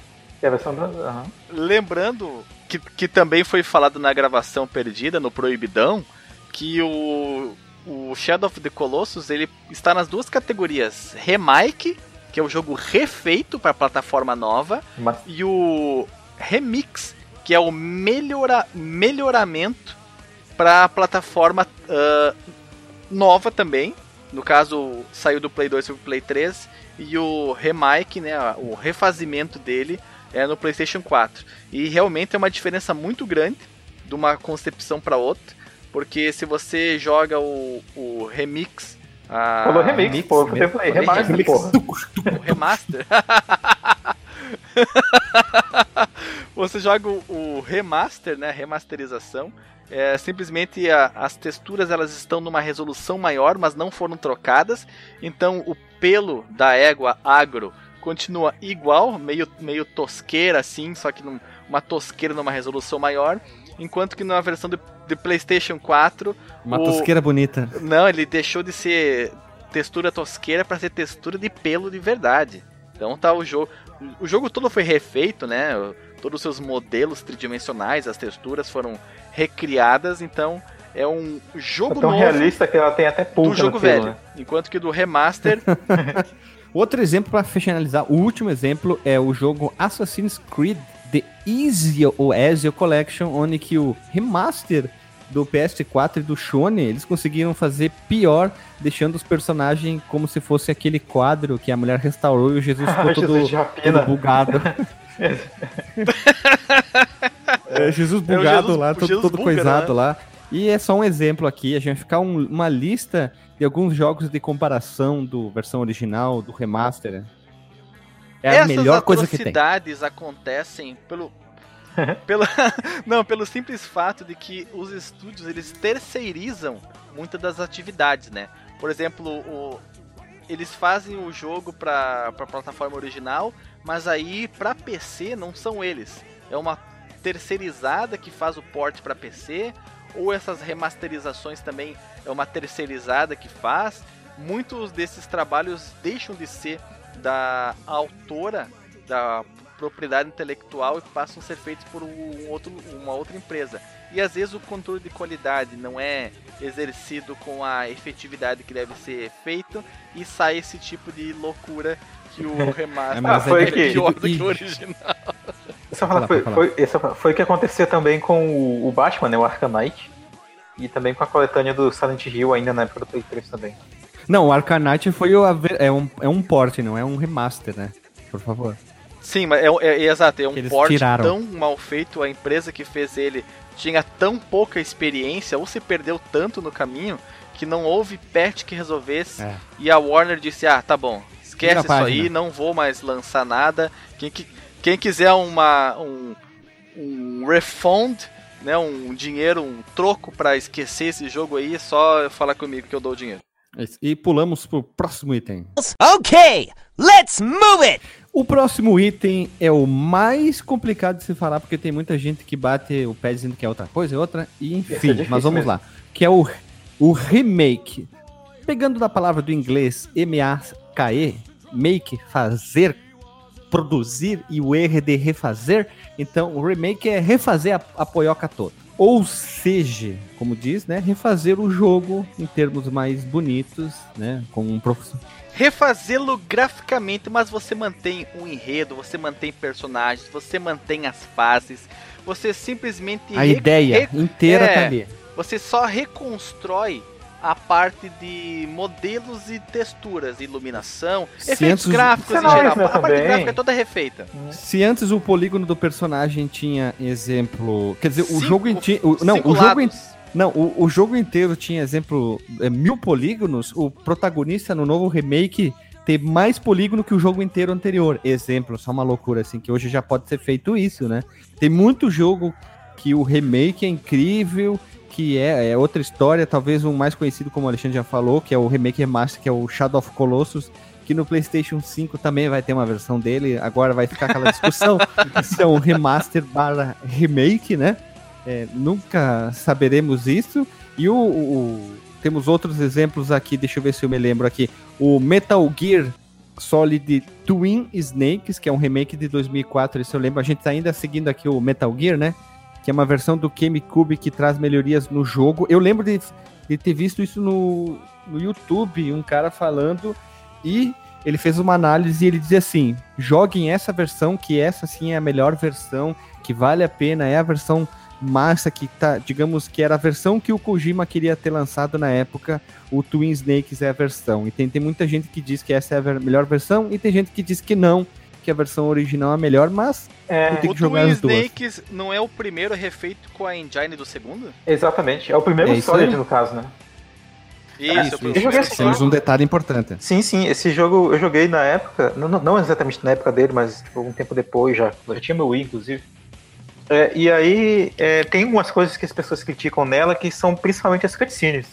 É a versão do. aham. Lembrando que, que também foi falado na gravação perdida, no Proibidão, que o, o Shadow of the Colossus ele está nas duas categorias: Remake, que é o jogo refeito para plataforma nova, Mas e o Remix, que é o melhora, melhoramento para plataforma ah, nova também. No caso, saiu do Play 2 para o Play 3 e o remake, né, o refazimento dele é no PlayStation 4. E realmente é uma diferença muito grande de uma concepção para outra, porque se você joga o, o remix, a- falou remix, remix pô. mesmo. Eu Falei remaster, remix. porra. (laughs) o remaster. (laughs) Você joga o, o remaster, né? Remasterização. É, simplesmente a- as texturas elas estão numa resolução maior, mas não foram trocadas. Então o pelo da égua agro continua igual, meio, meio tosqueira assim, só que num, uma tosqueira numa resolução maior. Enquanto que na versão do, do PlayStation 4 Uma O- tosqueira bonita. não, ele deixou de ser textura tosqueira para ser textura de pelo de verdade. Então tá o jogo. O jogo todo foi refeito, né? Todos os seus modelos tridimensionais, as texturas foram recriadas, então é um jogo É tão novo realista que ela tem até pulga do jogo velho. né? Enquanto que do remaster, (laughs) (laughs) Outro exemplo para finalizar, o último exemplo é o jogo Assassin's Creed The Ezio ou Ezio Collection, onde que o remaster do PS4 e do Shone, eles conseguiram fazer pior, deixando os personagens como se fosse aquele quadro que a mulher restaurou e o Jesus (laughs) ficou todo, todo bugado. (laughs) É, Jesus bugado Jesus- lá, todo, Jesus todo coisado né? lá. E é só um exemplo aqui, a gente vai ficar um- uma lista de alguns jogos de comparação do versão original, do remaster. É a Essas melhor coisa que tem. atrocidades acontecem pelo (laughs) pelo (laughs) não, pelo simples fato de que os estúdios eles terceirizam muitas das atividades, né? Por exemplo, o- eles fazem o jogo para a plataforma original, mas aí para PC não são eles. É uma terceirizada que faz o port para PC, ou essas remasterizações também é uma terceirizada que faz. Muitos desses trabalhos deixam de ser da autora da propriedade intelectual e passam a ser feitos por um outro, uma outra empresa. E às vezes o controle de qualidade não é exercido com a efetividade que deve ser feito e sai esse tipo de loucura que o (laughs) remaster É, mas Ah, (laughs) foi é que- pior do que o (laughs) original. Só falar, Fala, foi, foi, essa foi o que aconteceu também com o, o Batman, né? O Arkham Knight. E também com a coletânea do Silent Hill ainda na época do Play 3 também. Não, o Arcanite foi o, é, um, é um port, não é um remaster, né? Por favor. Sim, mas é, é- é exato, é um eles port tiraram. tão mal feito, a empresa que fez ele tinha tão pouca experiência ou se perdeu tanto no caminho que não houve patch que resolvesse É. e a Warner disse: "Ah, tá bom, esquece isso página." aí, não vou mais lançar nada. Quem, que- quem quiser uma um, um refund, né, um dinheiro, um troco pra esquecer esse jogo aí, é só falar comigo que eu dou o dinheiro." É. E pulamos pro próximo item. Okay, let's move it! O próximo item é o mais complicado de se falar, porque tem muita gente que bate o pé dizendo que é outra coisa, é outra, e é enfim, difícil mas vamos mesmo. lá. Que é o, o remake. Pegando da palavra do inglês M-A-K-E, make, fazer, produzir, e o R de refazer, então o remake é refazer a, a poioca toda. Ou seja, como diz, né, refazer o jogo em termos mais bonitos, né, com um profissional. refazê-lo graficamente, mas você mantém o enredo, você mantém personagens, você mantém as fases, você simplesmente A ideia inteira é, tá ali. você só reconstrói a parte de modelos e texturas, iluminação, Se efeitos antes- gráficos em geral. A parte gráfica é toda refeita. Se antes o polígono do personagem tinha exemplo, quer dizer, o Cinco- jogo inte- o, não, o jogo in- não, o, o jogo inteiro tinha exemplo é, mil polígonos. O protagonista no novo remake tem mais polígono que o jogo inteiro anterior. Exemplo, só uma loucura assim que hoje já pode ser feito isso, né? Tem muito jogo que o remake é incrível, que é, é outra história, talvez o mais conhecido como o Alexandre já falou, que é o remake remaster, que é o Shadow of Colossus, que no PlayStation 5 também vai ter uma versão dele. Agora vai ficar aquela discussão (laughs) se é um remaster barra remake, né? É, nunca saberemos isso. E o, o- temos outros exemplos aqui, deixa eu ver se eu me lembro aqui. O Metal Gear Solid Twin Snakes, que é um remake de 2004, isso eu lembro. A gente tá ainda seguindo aqui o Metal Gear, né? Que é uma versão do GameCube que traz melhorias no jogo. Eu lembro de, de ter visto isso no, no YouTube, um cara falando, e ele fez uma análise e ele dizia assim: joguem essa versão, que essa sim é a melhor versão, que vale a pena, é a versão massa que tá, digamos que era a versão que o Kojima queria ter lançado na época, o Twin Snakes é a versão. E tem, tem muita gente que diz que essa é a melhor versão e tem gente que diz que não, que a versão original é a melhor, mas É, Tem O que jogar Twin as duas. Snakes não é o primeiro refeito com a engine do segundo? exatamente. É o primeiro É Solid, no caso, né? Isso, isso, é o isso. primeiro Eu joguei esse temos um detalhe importante. Sim, sim. Esse jogo eu joguei na época, não, não- exatamente na época dele, mas tipo, um tempo depois já. Eu já tinha meu Wii, inclusive. É, e aí é, tem umas coisas que as pessoas criticam nela que são principalmente as cutscenes.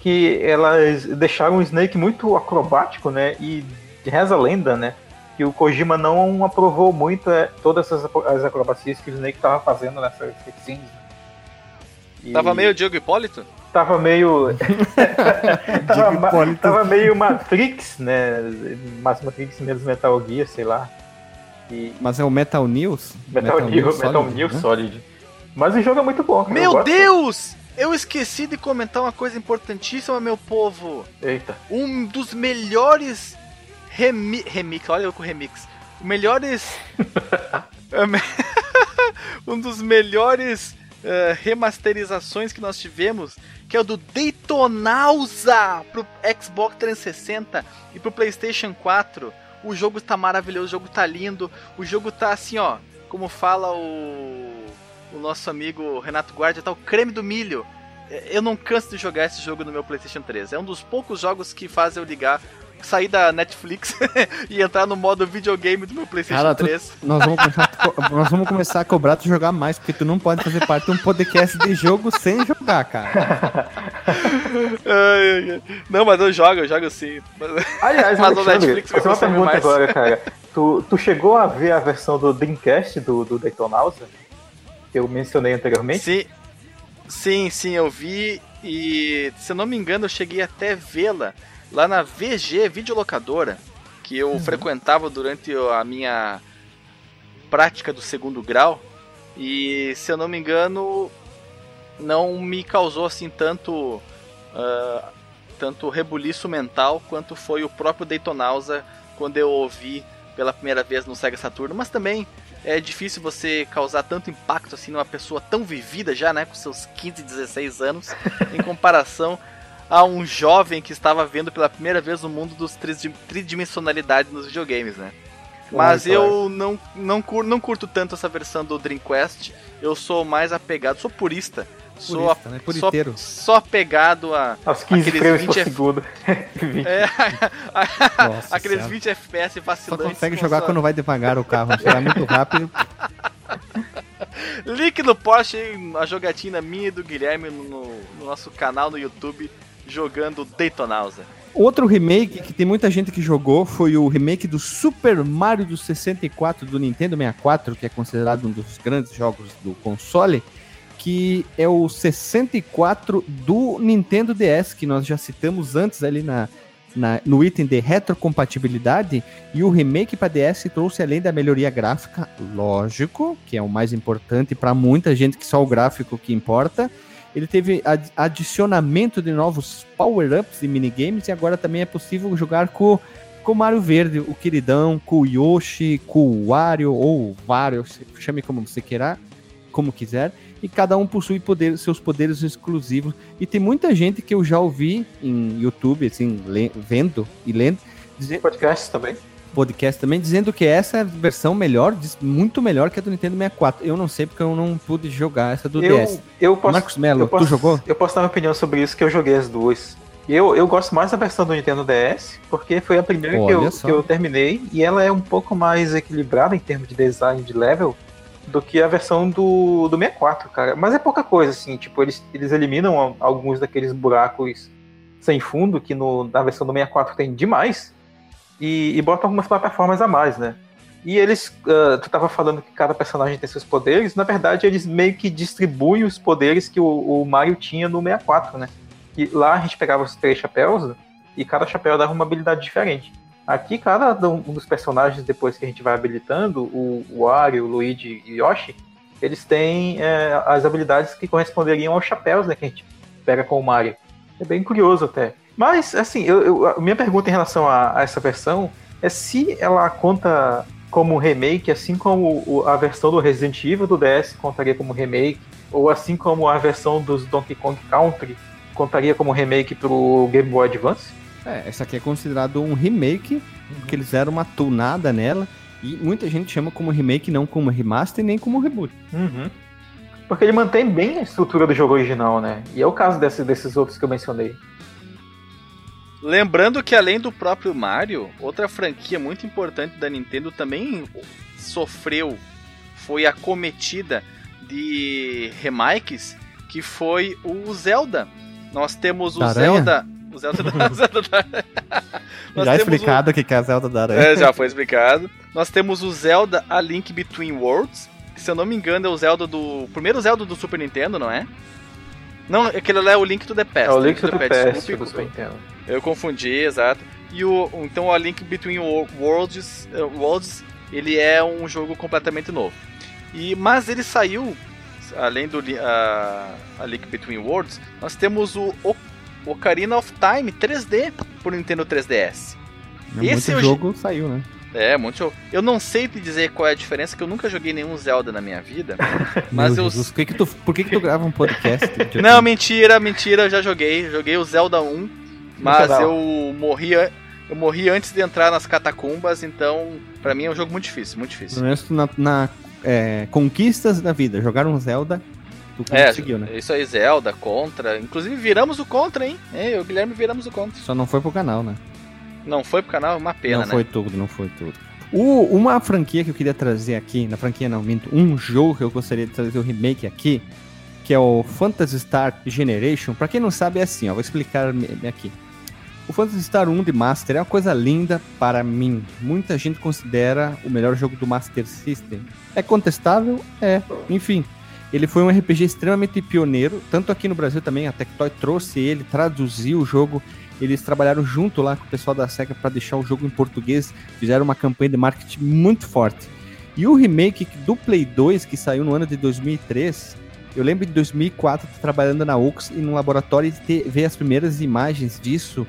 Que elas deixaram o Snake muito acrobático, né? E reza a lenda, né? Que o Kojima não aprovou muito é, todas as, as acrobacias que o Snake tava fazendo nessas cutscenes. né? E Tava meio Diogo Hipólito? Tava meio. (laughs) (laughs) tava, Hipólito. tava meio Matrix, né? Mais Matrix menos Metal Gear, sei lá. E Mas é o Metal News? Metal, Gear, Metal Solid, Gear né? Solid. Mas o jogo é muito bom, eu Meu gosto. Deus! Eu esqueci de comentar uma coisa importantíssima, meu povo. Eita. Um dos melhores remi remix, olha eu com remix. Melhores. (laughs) É, (laughs) um dos melhores uh, remasterizações que nós tivemos, que é o do Daytonausa pro Xbox 360 e pro PlayStation 4. O jogo tá maravilhoso, o jogo tá lindo, o jogo tá assim, ó, como fala o, o nosso amigo Renato Guardia, tá o creme do milho. Eu não canso de jogar esse jogo no meu PlayStation 3. É um dos poucos jogos que faz eu ligar sair da Netflix (laughs) e entrar no modo videogame do meu PlayStation Cara, tu- 3. nós, vamos começar, (laughs) nós vamos começar a cobrar tu jogar mais, porque tu não pode fazer parte de um podcast de jogo sem jogar, cara. (laughs) Ai, ai, ai. Não, mas eu jogo, eu jogo sim. Aliás, Mas no Alexandre, Netflix vai fazer uma pergunta mais. agora, cara. Tu, tu chegou a ver a versão do Dreamcast do, do Daytonausa? Que eu mencionei anteriormente? Sim, sim, sim, eu vi e se eu não me engano eu cheguei até vê-la lá na VG Videolocadora, que eu frequentava durante a minha prática do segundo grau e se eu não me engano não me causou assim tanto ah, tanto rebuliço mental quanto foi o próprio Daytonausa quando eu ouvi pela primeira vez no Sega Saturno, mas também é difícil você causar tanto impacto assim numa pessoa tão vivida já, né, com seus 15, 16 anos, (laughs) em comparação a um jovem que estava vendo pela primeira vez o mundo dos tridi- tridimensionalidade nos videogames, né? Mas eu não, não, cur, não curto tanto essa versão do Dreamcast. Eu sou mais apegado, sou purista. Sou, Purista, a- né? só, Puriteiro. só apegado a. Aos 15 Aqueles frames 20 por F- segundo. (laughs) 20. É, (laughs) Nossa aqueles Senhora. 20 FPS Só vacilantes. consegue com jogar quando vai devagar o carro. Vai muito rápido, (laughs) Link no post, aí, a jogatina minha e do Guilherme no, no nosso canal no YouTube jogando Daytonausa. Outro remake que tem muita gente que jogou foi o remake do Super Mario do 64 do Nintendo 64, que é considerado um dos grandes jogos do console, que é o 64 do Nintendo DS, que nós já citamos antes ali na, na- no item de retrocompatibilidade, e o remake para DS trouxe além da melhoria gráfica, lógico, que é o mais importante para muita gente que só o gráfico que importa, ele teve ad- adicionamento de novos power-ups e minigames e agora também é possível jogar com com o Mario Verde, o queridão, com o Yoshi, com o Wario ou Wario, chame como você queira, como quiser, e cada um possui poder- seus poderes exclusivos. E tem muita gente que eu já ouvi em YouTube, assim, vendo e lendo, dizer, Podcast também. Podcast também, dizendo que essa versão melhor, muito melhor que a do Nintendo 64. Eu não sei porque eu não pude jogar essa do DS. Eu, eu posso, Marcos Melo, eu posso, tu jogou? Eu posso dar uma opinião sobre isso, que eu joguei as duas. E eu, eu gosto mais da versão do Nintendo DS, porque foi a primeira que eu, só. que eu terminei, e ela é um pouco mais equilibrada em termos de design de level do que a versão do, do 64, cara. Mas é pouca coisa, assim, tipo, eles, eles eliminam alguns daqueles buracos sem fundo, que no, na versão do 64 tem demais, e, e botam algumas plataformas a mais, né? E eles, ah, tu tava falando que cada personagem tem seus poderes, na verdade eles meio que distribuem os poderes que o, o Mario tinha no 64, né? E lá a gente pegava os três chapéus e cada chapéu dava uma habilidade diferente. Aqui, cada um dos personagens, depois que a gente vai habilitando, o o Wario, o Luigi e Yoshi, eles têm é, as habilidades que corresponderiam aos chapéus né, que a gente pega com o Mario. É bem curioso até. Mas, assim, eu, eu- a minha pergunta em relação a, a essa versão é se ela conta como remake, assim como a versão do Resident Evil do DS contaria como remake, ou assim como a versão dos Donkey Kong Country contaria como remake pro Game Boy Advance. É, essa aqui é considerado um remake, porque eles deram uma tunada nela, e muita gente chama como remake, não como remaster, nem como reboot. Uhum. Porque ele mantém bem a estrutura do jogo original, né? E é o caso desse- desses outros que eu mencionei. Lembrando que além do próprio Mario, outra franquia muito importante da Nintendo também sofreu, foi acometida de remakes, que foi o Zelda. Nós temos o Da aranha? Zelda. O Zelda da. (laughs) o Zelda da (laughs) Nós Já temos explicado o que é a Zelda da Aranha. é, já foi explicado. Nós temos o Zelda A Link Between Worlds. Que, se eu não me engano, é o Zelda do. O primeiro Zelda do Super Nintendo, não é? Não, aquele lá é o Link to the Past. É o Link to to the Past, Past desculpe, do Super Nintendo. Eu confundi, exato. E o então a Link Between Wo- Worlds, eh, Worlds, ele é um jogo completamente novo. E mas ele saiu além do a, a Link Between Worlds, nós temos o O- Ocarina of Time 3D pro Nintendo 3DS. Muito esse eu- jogo saiu, né? É, muito show. Eu não sei te dizer qual é a diferença, que eu nunca joguei nenhum Zelda na minha vida. (laughs) mas eu. Jesus, por que, que tu, por que, que tu grava um podcast? (laughs) Não, mentira, mentira, eu já joguei. Joguei o Zelda 1, mas eu morri, eu morri antes de entrar nas catacumbas, então pra mim é um jogo muito difícil, muito Pelo difícil. menos na, na, é, conquistas da vida. Jogar um Zelda, tu É, conseguiu, né? isso aí, Zelda, Contra. Inclusive viramos o Contra, hein? Eu e o Guilherme viramos o Contra. Só não foi pro canal, né? Não foi pro canal, é uma pena, não né? foi tudo, não foi tudo. O- uma franquia que eu queria trazer aqui, na franquia não, minto, um jogo que eu gostaria de trazer o remake aqui, que é o Phantasy Star Generation. Pra quem não sabe, é assim, ó, vou explicar aqui. O Phantasy Star 1 de Master é uma coisa linda para mim. Muita gente considera o melhor jogo do Master System. É contestável? É. Enfim, ele foi um RPG extremamente pioneiro, tanto aqui no Brasil também, a Tectoy trouxe ele, traduziu o jogo eles trabalharam junto lá com o pessoal da SEGA para deixar o jogo em português, fizeram uma campanha de marketing muito forte. E o remake do Play 2, que saiu no ano de 2003, eu lembro de 2004 tô trabalhando na Ox e no laboratório e ver as primeiras imagens disso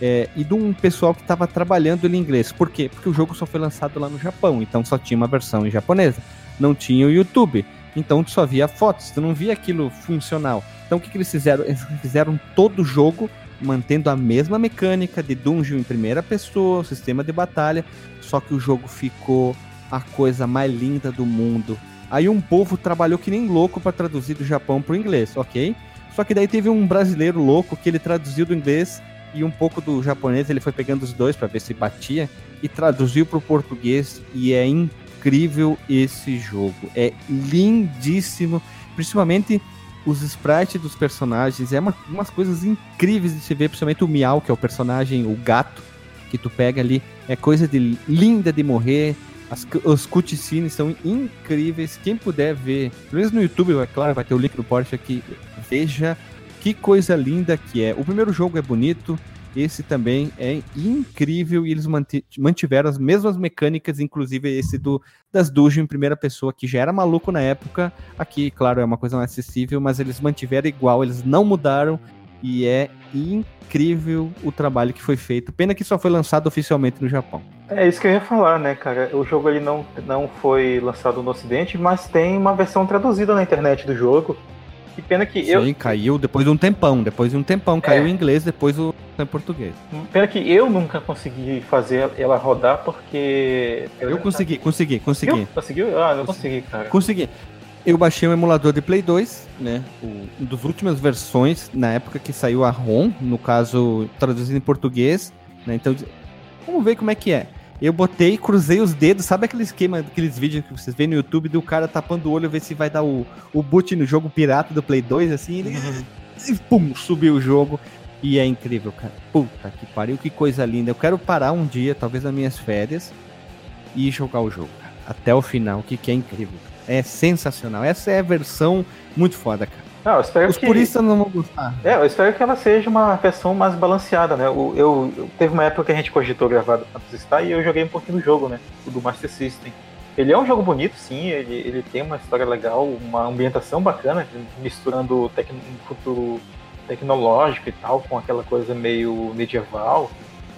é, e de um pessoal que estava trabalhando em inglês. Por quê? Porque o jogo só foi lançado lá no Japão, então só tinha uma versão em japonesa. Não tinha o YouTube, então tu só via fotos, tu não via aquilo funcional. Então o que, que eles fizeram? Eles fizeram todo o jogo mantendo a mesma mecânica de dungeon em primeira pessoa, sistema de batalha, só que o jogo ficou a coisa mais linda do mundo. Aí um povo trabalhou que nem louco para traduzir do Japão pro inglês, ok? Só que daí teve um brasileiro louco que ele traduziu do inglês e um pouco do japonês, ele foi pegando os dois para ver se batia e traduziu pro português e é incrível esse jogo. É lindíssimo, principalmente os sprites dos personagens, é uma, umas coisas incríveis de se ver, principalmente o Miau, que é o personagem, o gato, que tu pega ali, é coisa de linda de morrer. As, os cutscenes são incríveis. Quem puder ver, pelo menos no YouTube, é claro, vai ter o link do Porsche aqui. Veja que coisa linda que é. O primeiro jogo é bonito, esse também é incrível e eles manti- mantiveram as mesmas mecânicas, inclusive esse do das dungeons em primeira pessoa, que já era maluco na época. Aqui, claro, é uma coisa mais acessível, mas eles mantiveram igual, eles não mudaram e é incrível o trabalho que foi feito. Pena que só foi lançado oficialmente no Japão. É isso que eu ia falar, né, cara? O jogo ele não, não foi lançado no ocidente, mas tem uma versão traduzida na internet do jogo. Que pena que eu, Sim, caiu depois de um tempão, depois de um tempão, caiu É. em inglês, depois o em português. pena que eu nunca consegui fazer ela rodar porque Eu consegui, consegui, consegui. Conseguiu? Conseguiu? Ah, não consegui, cara. Consegui. Eu baixei um emulador de Play 2, né? Um dos últimas versões, na época que saiu a ROM, no caso, traduzido em português, né? Então, vamos ver como é que é. Eu botei, cruzei os dedos, sabe aquele esquema, aqueles vídeos que vocês veem no YouTube do cara tapando o olho, ver se vai dar o, o boot no jogo pirata do Play 2, assim, ele, e pum, subiu o jogo. E é incrível, cara. Puta que pariu, que coisa linda. Eu quero parar um dia, talvez nas minhas férias, e jogar o jogo, cara. Até o final, que, que é incrível. É sensacional. Essa é a versão muito foda, cara. Não, eu espero Os que... puristas não vão gostar. É, eu espero que ela seja uma versão mais balanceada, né? O- Eu, eu- teve uma época que a gente cogitou gravar do Phantasy Star e eu joguei um pouquinho do jogo, né? O do Master System. Ele é um jogo bonito, sim, ele, ele tem uma história legal, uma ambientação bacana, misturando tec, um futuro tecnológico e tal, com aquela coisa meio medieval.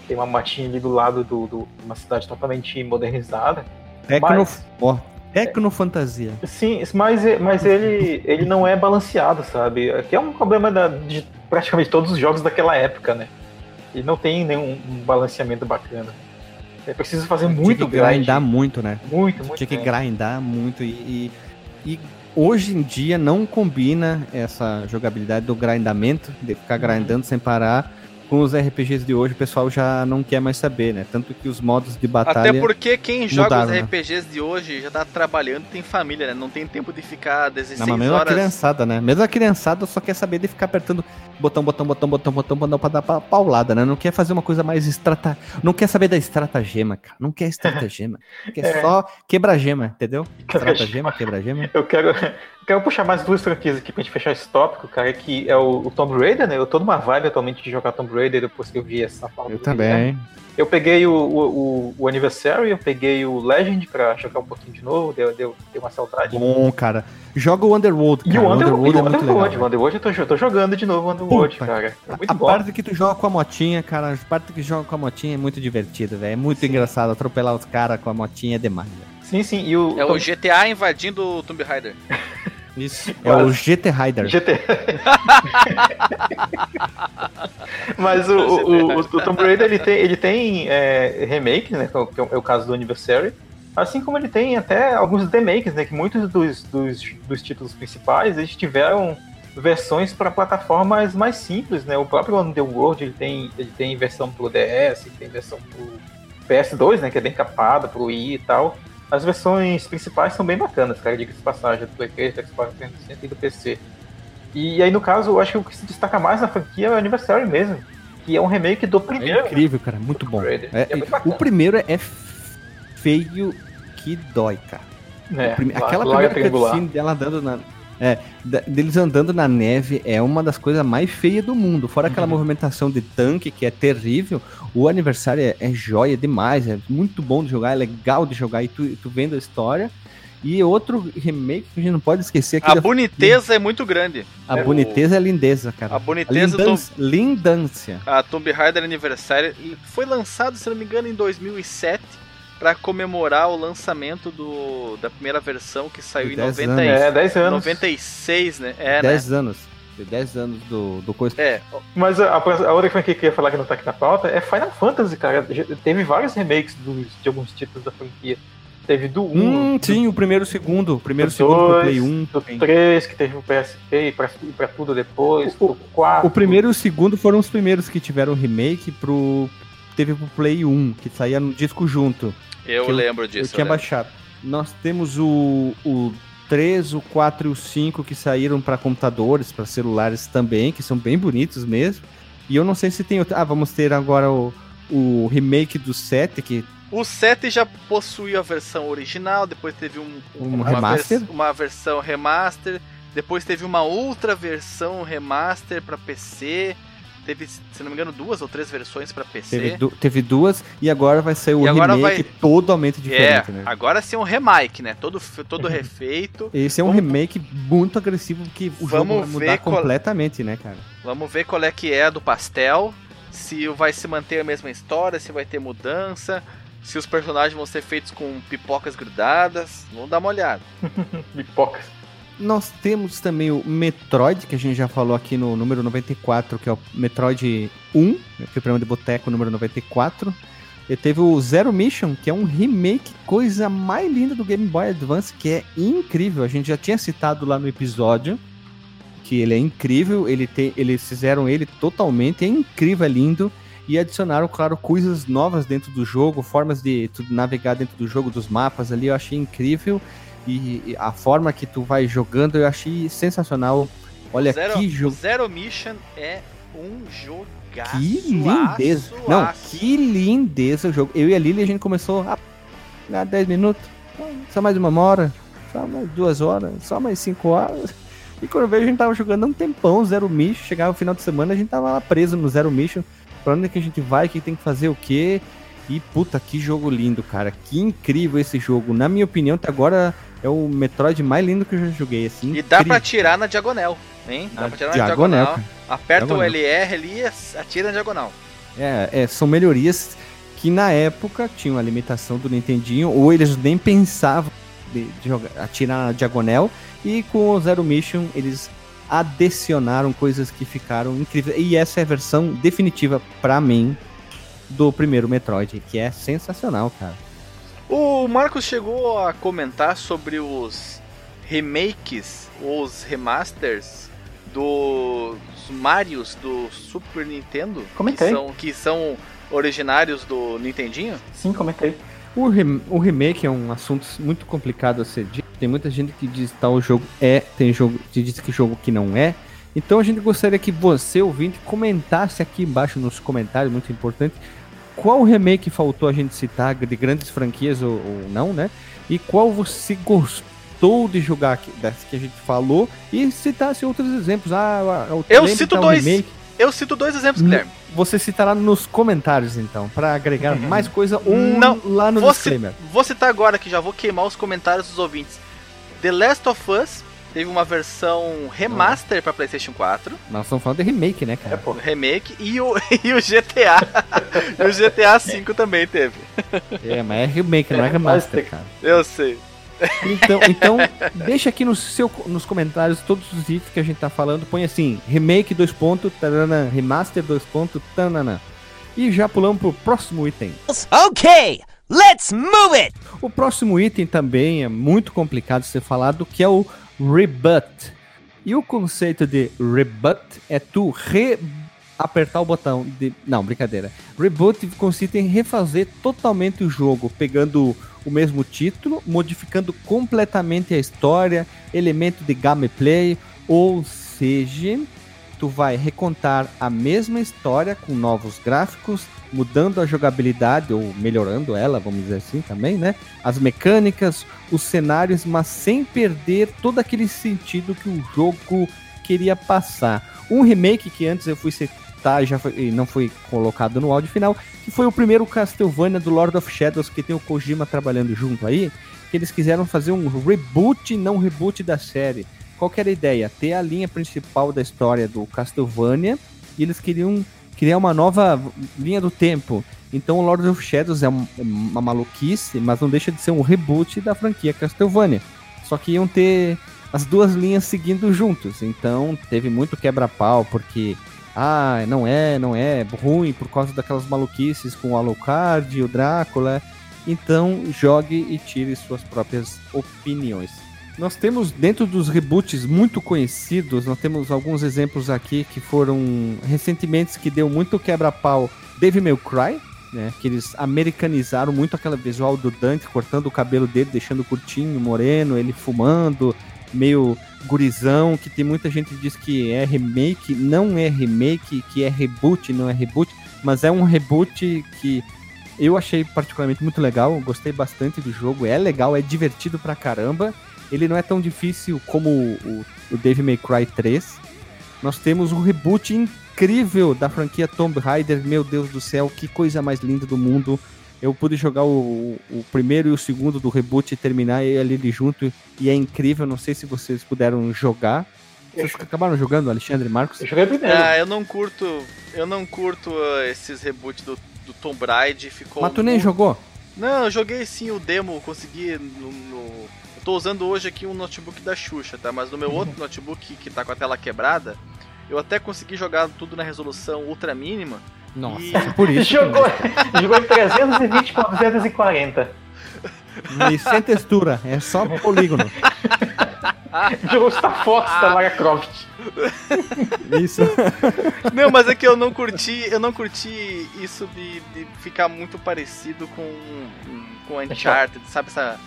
Tem uma matinha ali do lado do, do- de uma cidade totalmente modernizada. Tecno, Mas- ó, tecnofantasia. Sim, mas, mas ele, ele não é balanceado, sabe? Que é um problema da- de praticamente todos os jogos daquela época, né? Ele não tem nenhum um balanceamento bacana. É preciso fazer muito Tinha que grind. grindar muito, né? Muito, muito. Tinha que grind. grindar muito e, e, e hoje em dia não combina essa jogabilidade do grindamento, de ficar grindando sem parar. Com os RPGs de hoje, o pessoal já não quer mais saber, né? Tanto que os modos de batalha. Até porque quem joga mudaram, os né? RPGs de hoje já tá trabalhando, tem família, né? Não tem tempo de ficar 16 Não, mas mesmo a horas. criançada, né? Mesmo a criançada só quer saber de ficar apertando botão, botão, botão, botão, botão, botão pra dar pa- paulada, né? Não quer fazer uma coisa mais estrata... Não quer saber da estratagema, cara. Não quer estratagema. (laughs) quer É. só quebra-gema, entendeu? Estratagema, quebra-gema. Eu quero, Quero puxar mais duas franquias aqui pra gente fechar esse tópico, cara, que é o, o Tomb Raider, né? Eu tô numa vibe atualmente de jogar Tomb Raider depois que eu vi essa pauta. Eu do também. Eu peguei o, o, o, Anniversary, eu peguei o Legend pra jogar um pouquinho de novo, deu, deu, deu uma saudade. Bom, cara. Joga o Underworld, E cara. o Underworld, e o é muito Underworld, legal. o Underworld eu tô, tô jogando de novo o Underworld, Puta, cara. É muito a bom. parte que tu joga com a motinha, cara, a parte que joga com a motinha é muito divertido, velho. É muito engraçado atropelar os caras com a motinha é demais, velho. Sim, sim, e o... É o GTA invadindo o Tomb Raider. (laughs) Isso. É o GT Rider. GT. (laughs) Mas o, o, o, o Tomb Raider ele tem, ele tem é, remake, né? Que é o, é o caso do Anniversary. Assim como ele tem até alguns remakes, né? Que muitos dos, dos, dos títulos principais eles tiveram versões para plataformas mais simples, né? O próprio Underworld ele tem, ele tem versão pro DS, ele tem versão pro PS2, né? Que é bem capada, pro Wii e tal. As versões principais são bem bacanas, cara, diga-se de passagem, do Play 3, do Xbox 360 e do PC. E aí, no caso, eu acho que o que se destaca mais na franquia é o Anniversary mesmo, que é um remake do É primeiro. incrível, cara. Muito bom. É- É o primeiro é feio que dói, cara. O prime- Aquela primeira triangular. cutscene dela andando na. É, deles andando na neve é uma das coisas mais feias do mundo. Fora aquela Uhum. movimentação de tanque que é terrível, o aniversário é, é joia demais, é muito bom de jogar, é legal de jogar e tu, tu vendo a história. E outro remake que a gente não pode esquecer aqui A da- boniteza é muito grande. a é boniteza e a lindeza, cara. A boniteza do Lindância- Lindância. a Tomb Raider Anniversary foi lançado, se não me engano, em 2007 para comemorar o lançamento do, da primeira versão que saiu De em 10 90 e- anos. É, 10 anos. 96, né? É, né? 10 anos. De 10 anos do, do coisa. É, Mas a, a outra franquia que eu ia falar que não tá aqui na pauta é Final Fantasy, cara. Já Teve vários remakes dos- de alguns títulos da franquia. Teve do 1, Hum, do, sim, o primeiro e o segundo. O primeiro e o do segundo pro 2, Play 1. do tem. 3, que teve o PSP e pra, e pra tudo depois, O- do 4. O primeiro e o segundo foram os primeiros que tiveram remake pro. Teve pro Play 1, que saía no disco junto. eu eu- lembro Eu disso. tinha eu baixado. Nós temos o, o 3, o 4 e o 5 que saíram para computadores, para celulares também, que são bem bonitos mesmo. E eu não sei se tem outro. Ah, vamos ter agora o, o remake do 7, que O 7 já possuía a versão original, depois teve um, Um uma, remaster? vers- uma versão remaster, depois teve uma outra versão remaster para PC. Teve, se não me engano, duas ou três versões para PC. teve, du- teve duas, e agora vai sair o E agora remake vai- totalmente é, diferente, né? agora sim é um remake, né? Todo, todo (laughs) refeito. Esse é um Vamos- remake muito agressivo, que o jogo Vamos vai mudar ver qual- completamente, né, cara? Vamos ver qual é que é a do pastel. Se vai se manter a mesma história, se vai ter mudança. Se os personagens vão ser feitos com pipocas grudadas. Vamos dar uma olhada. (laughs) Pipocas. Nós temos também o Metroid, que a gente já falou aqui no número 94, que é o Metroid 1, né, Fliperama de Boteco número 94. E teve o Zero Mission, que é um remake, coisa mais linda do Game Boy Advance, que é incrível. A gente já tinha citado lá no episódio que ele é incrível, ele tem, eles fizeram ele totalmente, é incrível, é lindo. E adicionaram, claro, coisas novas dentro do jogo, formas de navegar dentro do jogo, dos mapas ali, eu achei incrível. E a forma que tu vai jogando eu achei sensacional. Olha Zero, que jogo. Zero Mission é um jogaço. Que lindeza. aço, Não, aço. que lindeza o jogo. Eu e a Lili a gente começou a ah, 10 minutos. Só mais uma hora. Só mais duas horas. Só mais cinco horas. E quando veio a gente tava jogando um tempão, Zero Mission. Chegava o final de semana a gente tava lá preso no Zero Mission. Pra onde é que a gente vai, o que tem que fazer o quê. E puta, que jogo lindo, cara. Que incrível esse jogo. Na minha opinião, até agora é o Metroid mais lindo que eu já joguei. Assim, E dá pra incrível. tirar na diagonal, hein? Dá Na pra tirar na diagonal, diagonal. Aperta Diagonal. o LR ali e atira na diagonal. É, é, são melhorias que na época tinham a limitação do Nintendinho, ou eles nem pensavam de, de jogar, atirar na diagonal, e com o Zero Mission eles adicionaram coisas que ficaram incríveis. E essa é a versão definitiva pra mim do primeiro Metroid, que é sensacional, cara. O Marcos chegou a comentar sobre os remakes, ou os remasters dos Marios do Super Nintendo. Comentei. Que são, que são originários do Nintendinho. Sim, comentei. O, rem- o remake é um assunto muito complicado a ser dito. Tem muita gente que diz que tal jogo é, tem jogo que diz que jogo que não é. Então a gente gostaria que você, ouvinte, comentasse aqui embaixo nos comentários, muito importante, qual remake faltou a gente citar de grandes franquias ou, ou não, né? E qual você gostou de jogar das que a gente falou e citasse outros exemplos. Ah, o Eu cito tal dois. remake. Eu cito dois exemplos, Hum, Guilherme. Você citará nos comentários, então, pra agregar mais coisa ou Não, lá no Vou, disclaimer. vou citar agora que já vou queimar os comentários dos ouvintes. The Last of Us teve uma versão remaster pra PlayStation 4, Nós estamos falando de remake, né, É, cara? pô. remake, e o, (laughs) e o GTA. e o GTA V também teve. É, mas é remake, não é É, remaster, mas- cara. Eu sei. Então, então deixa aqui no seu, nos comentários todos os itens que a gente tá falando. Põe assim, remake, dois pontos, tarana, remaster, dois pontos, tanana. E já pulamos pro próximo item. Okay, let's move it! O próximo item também é muito complicado de ser falado, que é o rebut. E o conceito de rebut é tu re apertar o botão de não, brincadeira. Reboot consiste em refazer totalmente o jogo, pegando o mesmo título, modificando completamente a história, elemento de gameplay, ou seja, tu vai recontar a mesma história com novos gráficos, mudando a jogabilidade ou melhorando ela, vamos dizer assim também, né? As mecânicas, os cenários, mas sem perder todo aquele sentido que o jogo queria passar. Um remake que antes eu fui citar e já foi, e não foi colocado no áudio final, que foi o primeiro Castlevania do Lord of Shadows que tem o Kojima trabalhando junto aí, que eles quiseram fazer um reboot, não reboot da série. Qual que era a ideia? Ter a linha principal da história do Castlevania e eles queriam criar uma nova linha do tempo. Então o Lord of Shadows é um- uma maluquice, mas não deixa de ser um reboot da franquia Castlevania. Só que iam ter as duas linhas seguindo juntos. Então teve muito quebra-pau, porque ah, não é, não é ruim por causa daquelas maluquices com o Alucard e o Drácula. Então jogue e tire suas próprias opiniões. Nós temos dentro dos reboots muito conhecidos, nós temos alguns exemplos aqui que foram recentemente que deu muito quebra-pau. Devil May Cry, né, que eles americanizaram muito aquela visual do Dante cortando o cabelo dele, deixando curtinho, moreno, ele fumando, meio gurizão, que tem muita gente que diz que é remake, não é remake, que é reboot, não é reboot, mas é um reboot que eu achei particularmente muito legal, gostei bastante do jogo, é legal, é divertido pra caramba. Ele não é tão difícil como o, o Devil May Cry 3. Nós temos um reboot incrível da franquia Tomb Raider, meu Deus do céu, que coisa mais linda do mundo. Eu pude jogar o, o primeiro e o segundo do reboot e terminar ele ali junto, e é incrível, não sei se vocês puderam jogar. Vocês acabaram jogando, Alexandre e Marcos? Eu joguei primeiro. Ah, eu não curto. Eu não curto uh, esses reboots do, do Tomb Raider. Ficou. Mas tu nem muito- jogou? Não, eu joguei sim o demo, consegui no. no- tô usando hoje aqui um notebook da Xuxa, tá? Mas no meu outro notebook que tá com a tela quebrada, eu até consegui jogar tudo na resolução ultra mínima. Nossa, E- é por isso. jogou, (laughs) jogou em 320 por 240. não- E sem textura, é só polígono. (laughs) Jogou Star Fox da Lara Croft. Isso. (laughs) Não, mas é que eu não curti, eu não curti isso de, de ficar muito parecido com com Uncharted, sabe essa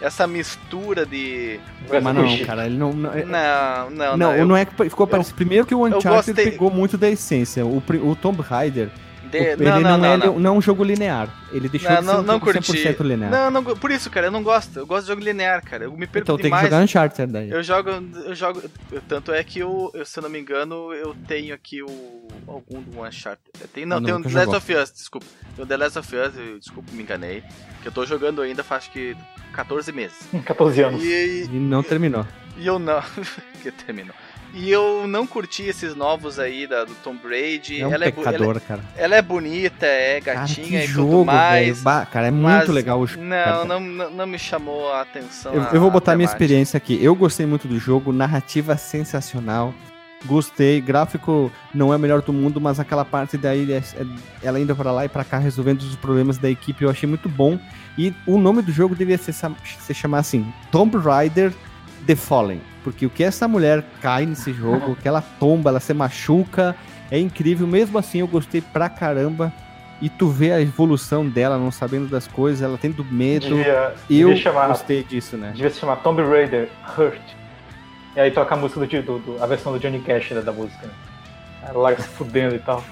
essa mistura de Mas não, cara, ele não. Não, é- não, não, não, eu- não é que ficou parecido. Primeiro que o Uncharted gostei- pegou muito da essência. O, o Tomb Raider, de- ele não, não, não, é, não, não. é um jogo linear. Ele deixou Não, de ser não, um não jogo curti. 100% linear. Não, não, por isso, cara, eu não gosto. Eu gosto de jogo linear, cara. Eu me perco então tem que demais. jogar Uncharted daí. Eu jogo, eu jogo, tanto é que eu, eu, se eu não me engano, eu tenho aqui o algum do Uncharted. Tenho, não, tem o nunca The Last of Us, desculpa. Tem o The Last of Us, eu, desculpa, me enganei. Que eu tô jogando ainda faz que 14 meses. (laughs) 14 anos. E, E não terminou. e eu não. (laughs) que terminou. E eu não curti esses novos aí da, do Tomb Raider. É um ela, é, ela, pecador, cara. ela é bonita, é Cara, gatinha que e tudo jogo, velho. mais. Ba- Cara, é muito legal o jogo. Não, cara. não, não, me chamou a atenção. Eu, a- eu vou botar a minha experiência aqui. Eu gostei muito do jogo, narrativa sensacional. Gostei, gráfico não é o melhor do mundo, mas aquela parte daí, é- é- ela indo pra lá e pra cá resolvendo os problemas da equipe, eu achei muito bom. E o nome do jogo devia se chamar assim: Tomb Raider The Fallen. Porque o que essa mulher cai nesse jogo, que ela tomba, ela se machuca, é incrível. Mesmo assim, eu gostei pra caramba. E tu vê a evolução dela, não sabendo das coisas, ela tendo medo. Devia, Eu devia chamar, gostei disso, né? devia se chamar Tomb Raider Hurt. E aí toca a música do, do, a versão do Johnny Cash né, da música. Né? A Lara se fudendo e tal.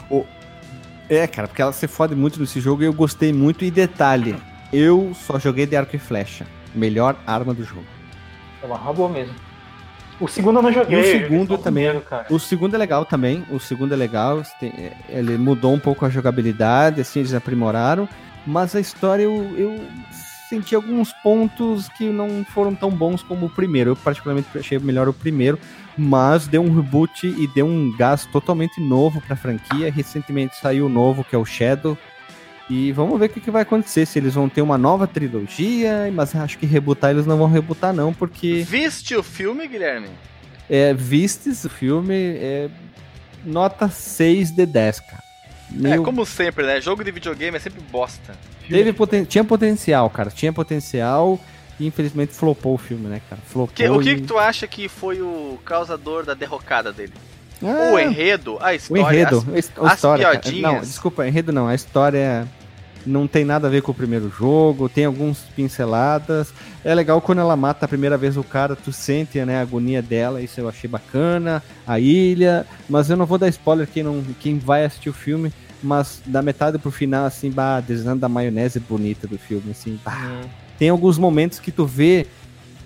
É, cara, porque ela se fode muito nesse jogo e eu gostei muito. E detalhe, eu só joguei de arco e flecha. Melhor arma do jogo. É uma boa mesmo. O segundo eu não joguei. E o joguei segundo o também. primeiro. O segundo é legal também. O segundo é legal. é, ele mudou um pouco a jogabilidade, assim, eles aprimoraram. Mas a história eu, eu senti alguns pontos que não foram tão bons como o primeiro. Eu particularmente achei melhor o primeiro. Mas deu um reboot e deu um gás totalmente novo pra franquia. Recentemente saiu o novo, que é o Shadow. E vamos ver o que, que vai acontecer. Se eles vão ter uma nova trilogia. Mas acho que rebutar eles não vão rebutar, não, porque. Viste o filme, Guilherme? É, vistes o filme, é nota 6 de 10, cara. É, Meio- como sempre, né? Jogo de videogame é sempre bosta. teve poten- tinha potencial, cara. Tinha potencial e infelizmente flopou o filme, né, cara? Flopou. Que- o que, e- que tu acha que foi o causador da derrocada dele? Ah, O enredo, a o história, enredo, as- a his- a as história. cara. piadinhas. Não, desculpa, enredo não. A história não tem nada a ver com o primeiro jogo. Tem alguns pinceladas. É legal quando ela mata a primeira vez o cara, tu sente né, a agonia dela. Isso eu achei bacana. A ilha. Mas eu não vou dar spoiler quem, não, quem vai assistir o filme. Mas da metade pro final, assim, bah, desenho da maionese bonita do filme, assim, bah. Tem alguns momentos que tu vê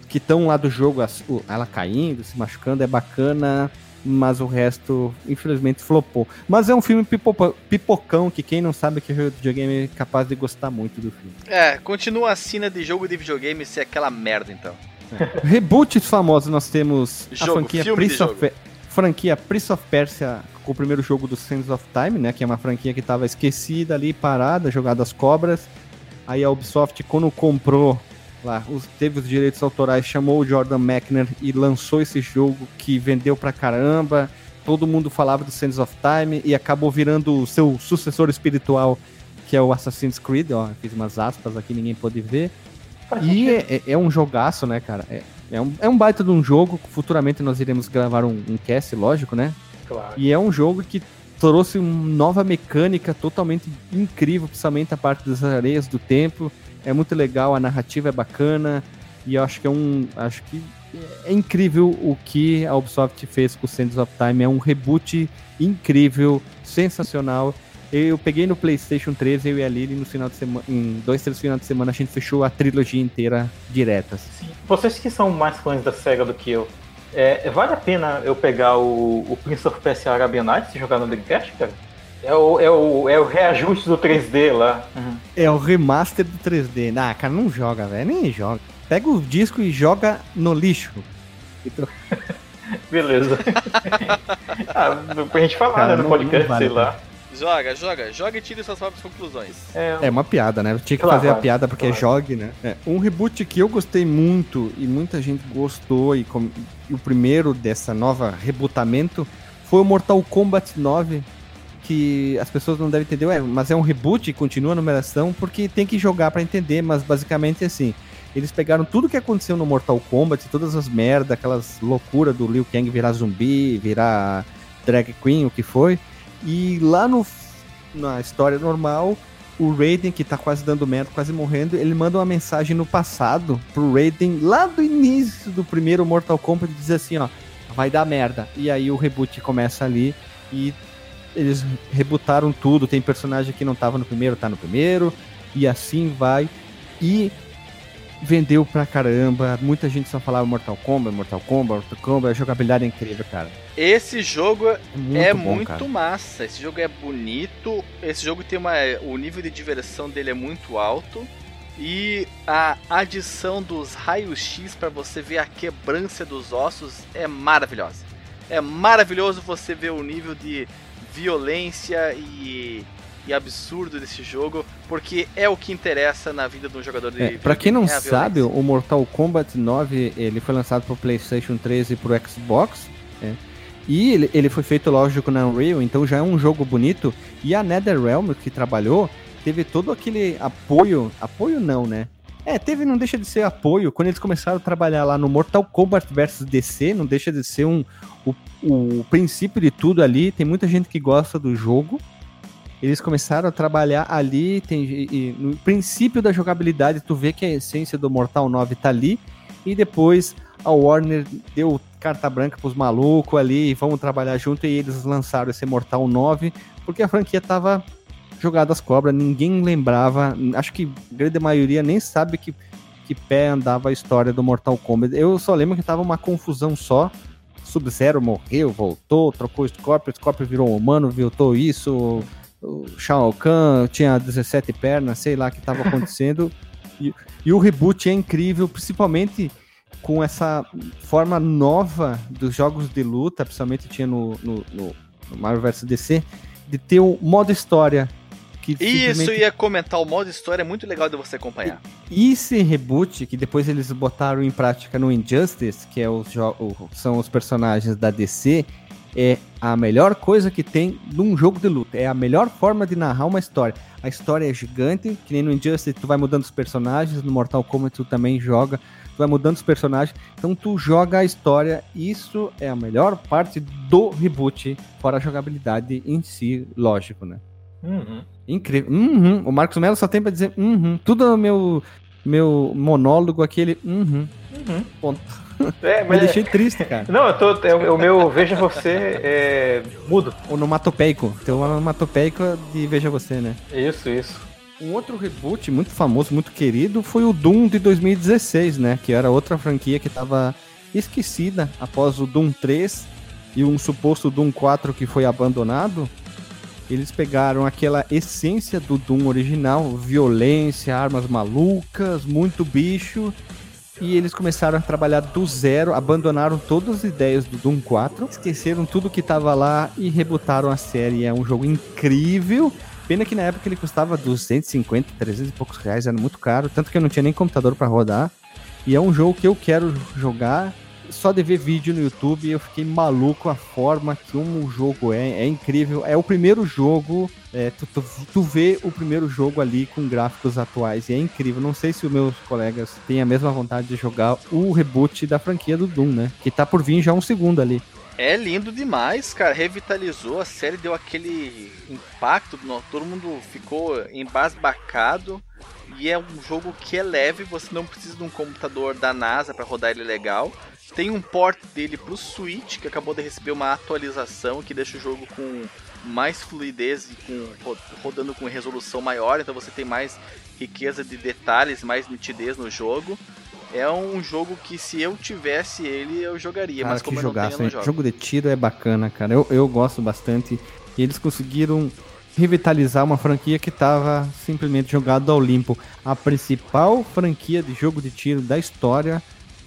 que estão lá do jogo, ela caindo, se machucando, é bacana, mas o resto, infelizmente, flopou. Mas é um filme pipopa- pipocão, que quem não sabe que é jogo de videogame é capaz de gostar muito do filme. É, continua a cena de jogo de videogame ser aquela merda, então. (laughs) Reboots famosos, nós temos a Jogo, franquia filme de Prince of. Pe- franquia Prince of Persia, com o primeiro jogo do Sands of Time, né, que é uma franquia que estava esquecida ali, parada, jogada às cobras. Aí a Ubisoft, quando comprou lá, os- teve os direitos autorais, chamou o Jordan Mechner e lançou esse jogo que vendeu pra caramba. Todo mundo falava do Sands of Time e acabou virando o seu sucessor espiritual, que é o Assassin's Creed. Ó, fiz umas aspas aqui, ninguém pôde ver. E é, é- é um jogaço, né, cara? É, é, um, é um baita de um jogo. Futuramente nós iremos gravar um, um cast, lógico, né? Claro. E é um jogo que trouxe uma nova mecânica totalmente incrível, principalmente a parte das areias do templo. É muito legal, a narrativa é bacana. E eu acho que é um. Acho que é incrível o que a Ubisoft fez com o Sands of Time. É um reboot incrível, sensacional. Eu peguei no PlayStation 3, eu e a Lily, no final de semana, em dois, três finais de semana, a gente fechou a trilogia inteira diretas. Sim. Vocês que são mais fãs da SEGA do que eu, é, vale a pena eu pegar o, o Prince of Persia Arabian Nights e jogar no Dreamcast, cara? É o, é, o, é o reajuste do 3D lá. É o remaster do 3D. Ah, cara, não joga, velho. Nem joga. Pega o disco e joga no lixo. (laughs) Beleza. (laughs) ah, pra gente falar Cara, né, no não- podcast, não vale sei lá. Joga, joga, joga e tire suas próprias conclusões. É, É uma piada, né? Eu tinha que Claro, fazer a piada porque claro. jogue, né? É, Um reboot que eu gostei muito e muita gente gostou e, com- e o primeiro dessa nova rebootamento foi o Mortal Kombat 9, que as pessoas não devem entender, ué, mas é um reboot continua a numeração porque tem que jogar pra entender, mas basicamente é assim. Eles pegaram tudo que aconteceu no Mortal Kombat, todas as merdas, aquelas loucuras do Liu Kang virar zumbi, virar drag queen, o que foi, e lá no na história normal, o Raiden, que tá quase dando merda, quase morrendo, ele manda uma mensagem no passado pro Raiden, lá do início do primeiro Mortal Kombat, diz assim, ó, vai dar merda. E aí o reboot começa ali e eles rebutaram tudo, tem personagem que não tava no primeiro, tá no primeiro, e assim vai. E vendeu pra caramba, muita gente só falava Mortal Kombat, Mortal Kombat, Mortal Kombat, a jogabilidade é incrível, cara. Esse jogo É muito é bom, muito massa. Esse jogo é bonito. Esse jogo tem uma. O nível de diversão dele é muito alto. E a adição dos raios-x para você ver a quebrância dos ossos é maravilhosa. É maravilhoso você ver o nível de violência e, e absurdo desse jogo, porque é o que interessa na vida de um jogador de É, pra quem não é sabe, violência. o Mortal Kombat 9 ele foi lançado pro PlayStation 3 e pro Xbox. né? E ele, ele foi feito, lógico, na Unreal, então já é um jogo bonito. E a NetherRealm, que trabalhou, teve todo aquele apoio. Apoio não, né? É, teve, não deixa de ser apoio. Quando eles começaram a trabalhar lá no Mortal Kombat vs DC, não deixa de ser um, o, princípio de tudo ali. Tem muita gente que gosta do jogo. Eles começaram a trabalhar ali, tem, e no princípio da jogabilidade, tu vê que a essência do Mortal 9 tá ali, e depois a Warner deu carta branca pros malucos ali, vamos trabalhar junto, e eles lançaram esse Mortal 9, porque a franquia tava jogada às cobras, ninguém lembrava, acho que a grande maioria nem sabe que que pé andava a história do Mortal Kombat. Eu só lembro que tava uma confusão só. Sub-Zero morreu, voltou, trocou o Scorpio, o Scorpio virou um humano, voltou isso. O Shao Kahn tinha 17 pernas, sei lá o que estava (laughs) acontecendo. e, e o reboot é incrível, principalmente com essa forma nova dos jogos de luta, principalmente tinha no, no, no Marvel vs DC, de ter o modo história. Que Isso, simplesmente... ia comentar, o modo história é muito legal de você acompanhar. E esse reboot, que depois eles botaram em prática no Injustice, que é os são os personagens da DC, é a melhor coisa que tem num jogo de luta. É a melhor forma de narrar uma história. A história é gigante, que nem no Injustice tu vai mudando os personagens, no Mortal Kombat tu também joga tu vai mudando os personagens, então tu joga a história. Isso é a melhor parte do reboot, fora a jogabilidade em si, lógico, né? Uhum. Incrível. Uhum. O Marcos Melo só tem pra dizer uhum. Tudo no meu, meu monólogo aqui, ele. Uhum. Uhum. Ponto. (laughs) É, mas... Me deixei triste, cara. Não, eu tô. É, o meu Veja Você é mudo. Onomatopeico. Tem o onomatopeico de Veja Você, né? Isso, isso. Um outro reboot muito famoso, muito querido, foi o Doom de 2016, né? Que era outra franquia que estava esquecida após o Doom 3 e um suposto Doom 4 que foi abandonado. Eles pegaram aquela essência do Doom original, violência, armas malucas, muito bicho, e eles começaram a trabalhar do zero, abandonaram todas as ideias do Doom 4, esqueceram tudo que estava lá e rebutaram a série. É um jogo incrível Pena que na época ele custava 250, 300 e poucos reais, era muito caro, tanto que eu não tinha nem computador para rodar. E é um jogo que eu quero jogar. Só de ver vídeo no YouTube, eu fiquei maluco a forma que um jogo é. É incrível. É o primeiro jogo. É, tu, tu, tu vê o primeiro jogo ali com gráficos atuais. E é incrível. Não sei se os meus colegas têm a mesma vontade de jogar o reboot da franquia do Doom, né? Que tá por vir já um segundo ali. É lindo demais, cara. Revitalizou a série, deu aquele impacto. Todo mundo ficou embasbacado. E é um jogo que é leve, você não precisa de um computador da NASA para rodar ele legal. Tem um port dele pro Switch, que acabou de receber uma atualização que deixa o jogo com mais fluidez e com, rodando com resolução maior, então você tem mais riqueza de detalhes, mais nitidez no jogo. É um jogo que se eu tivesse ele, eu jogaria, cara, mas como que eu não tenho, eu jogo de tiro é bacana, cara. Eu, eu gosto bastante. E eles conseguiram revitalizar uma franquia que estava simplesmente jogada ao limpo. A principal franquia de jogo de tiro da história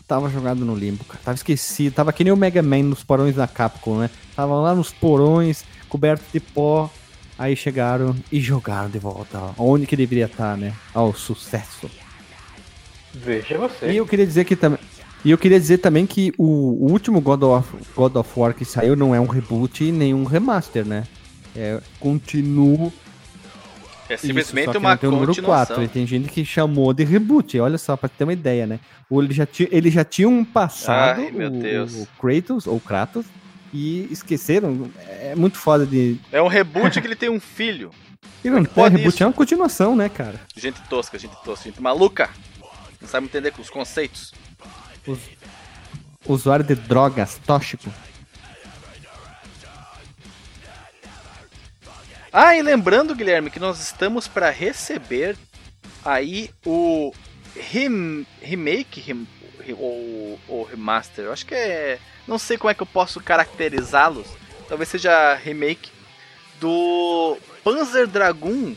estava jogado no limpo, cara. Tava esquecido, tava que nem o Mega Man nos porões da Capcom, né? Tava lá nos porões, coberto de pó. Aí chegaram e jogaram de volta, onde que deveria estar, né? Ao sucesso. Veja você. E eu queria dizer que também. E eu queria dizer também que o, o último God of, God of War que saiu não é um reboot nem um remaster, né? É, continuo. É simplesmente Isso, uma tem o número 4, e tem gente que chamou de reboot, olha só, pra ter uma ideia, né? Ou ele já, tinha, ele já tinha um passado, Ai, o, o, Kratos, ou Kratos, e esqueceram. É muito foda de. É um reboot que ele tem um filho. E não, é, reboot isso? é uma continuação, né, cara? Gente tosca, gente tosca, gente maluca. Não sabe entender com os conceitos. Us... Usuário de drogas, tóxico. Ah, e lembrando, Guilherme, que nós estamos para receber aí o rem remake rem ou, ou remaster. Eu acho que é. Não sei como é que eu posso caracterizá-los. Talvez seja remake do Panzer Dragoon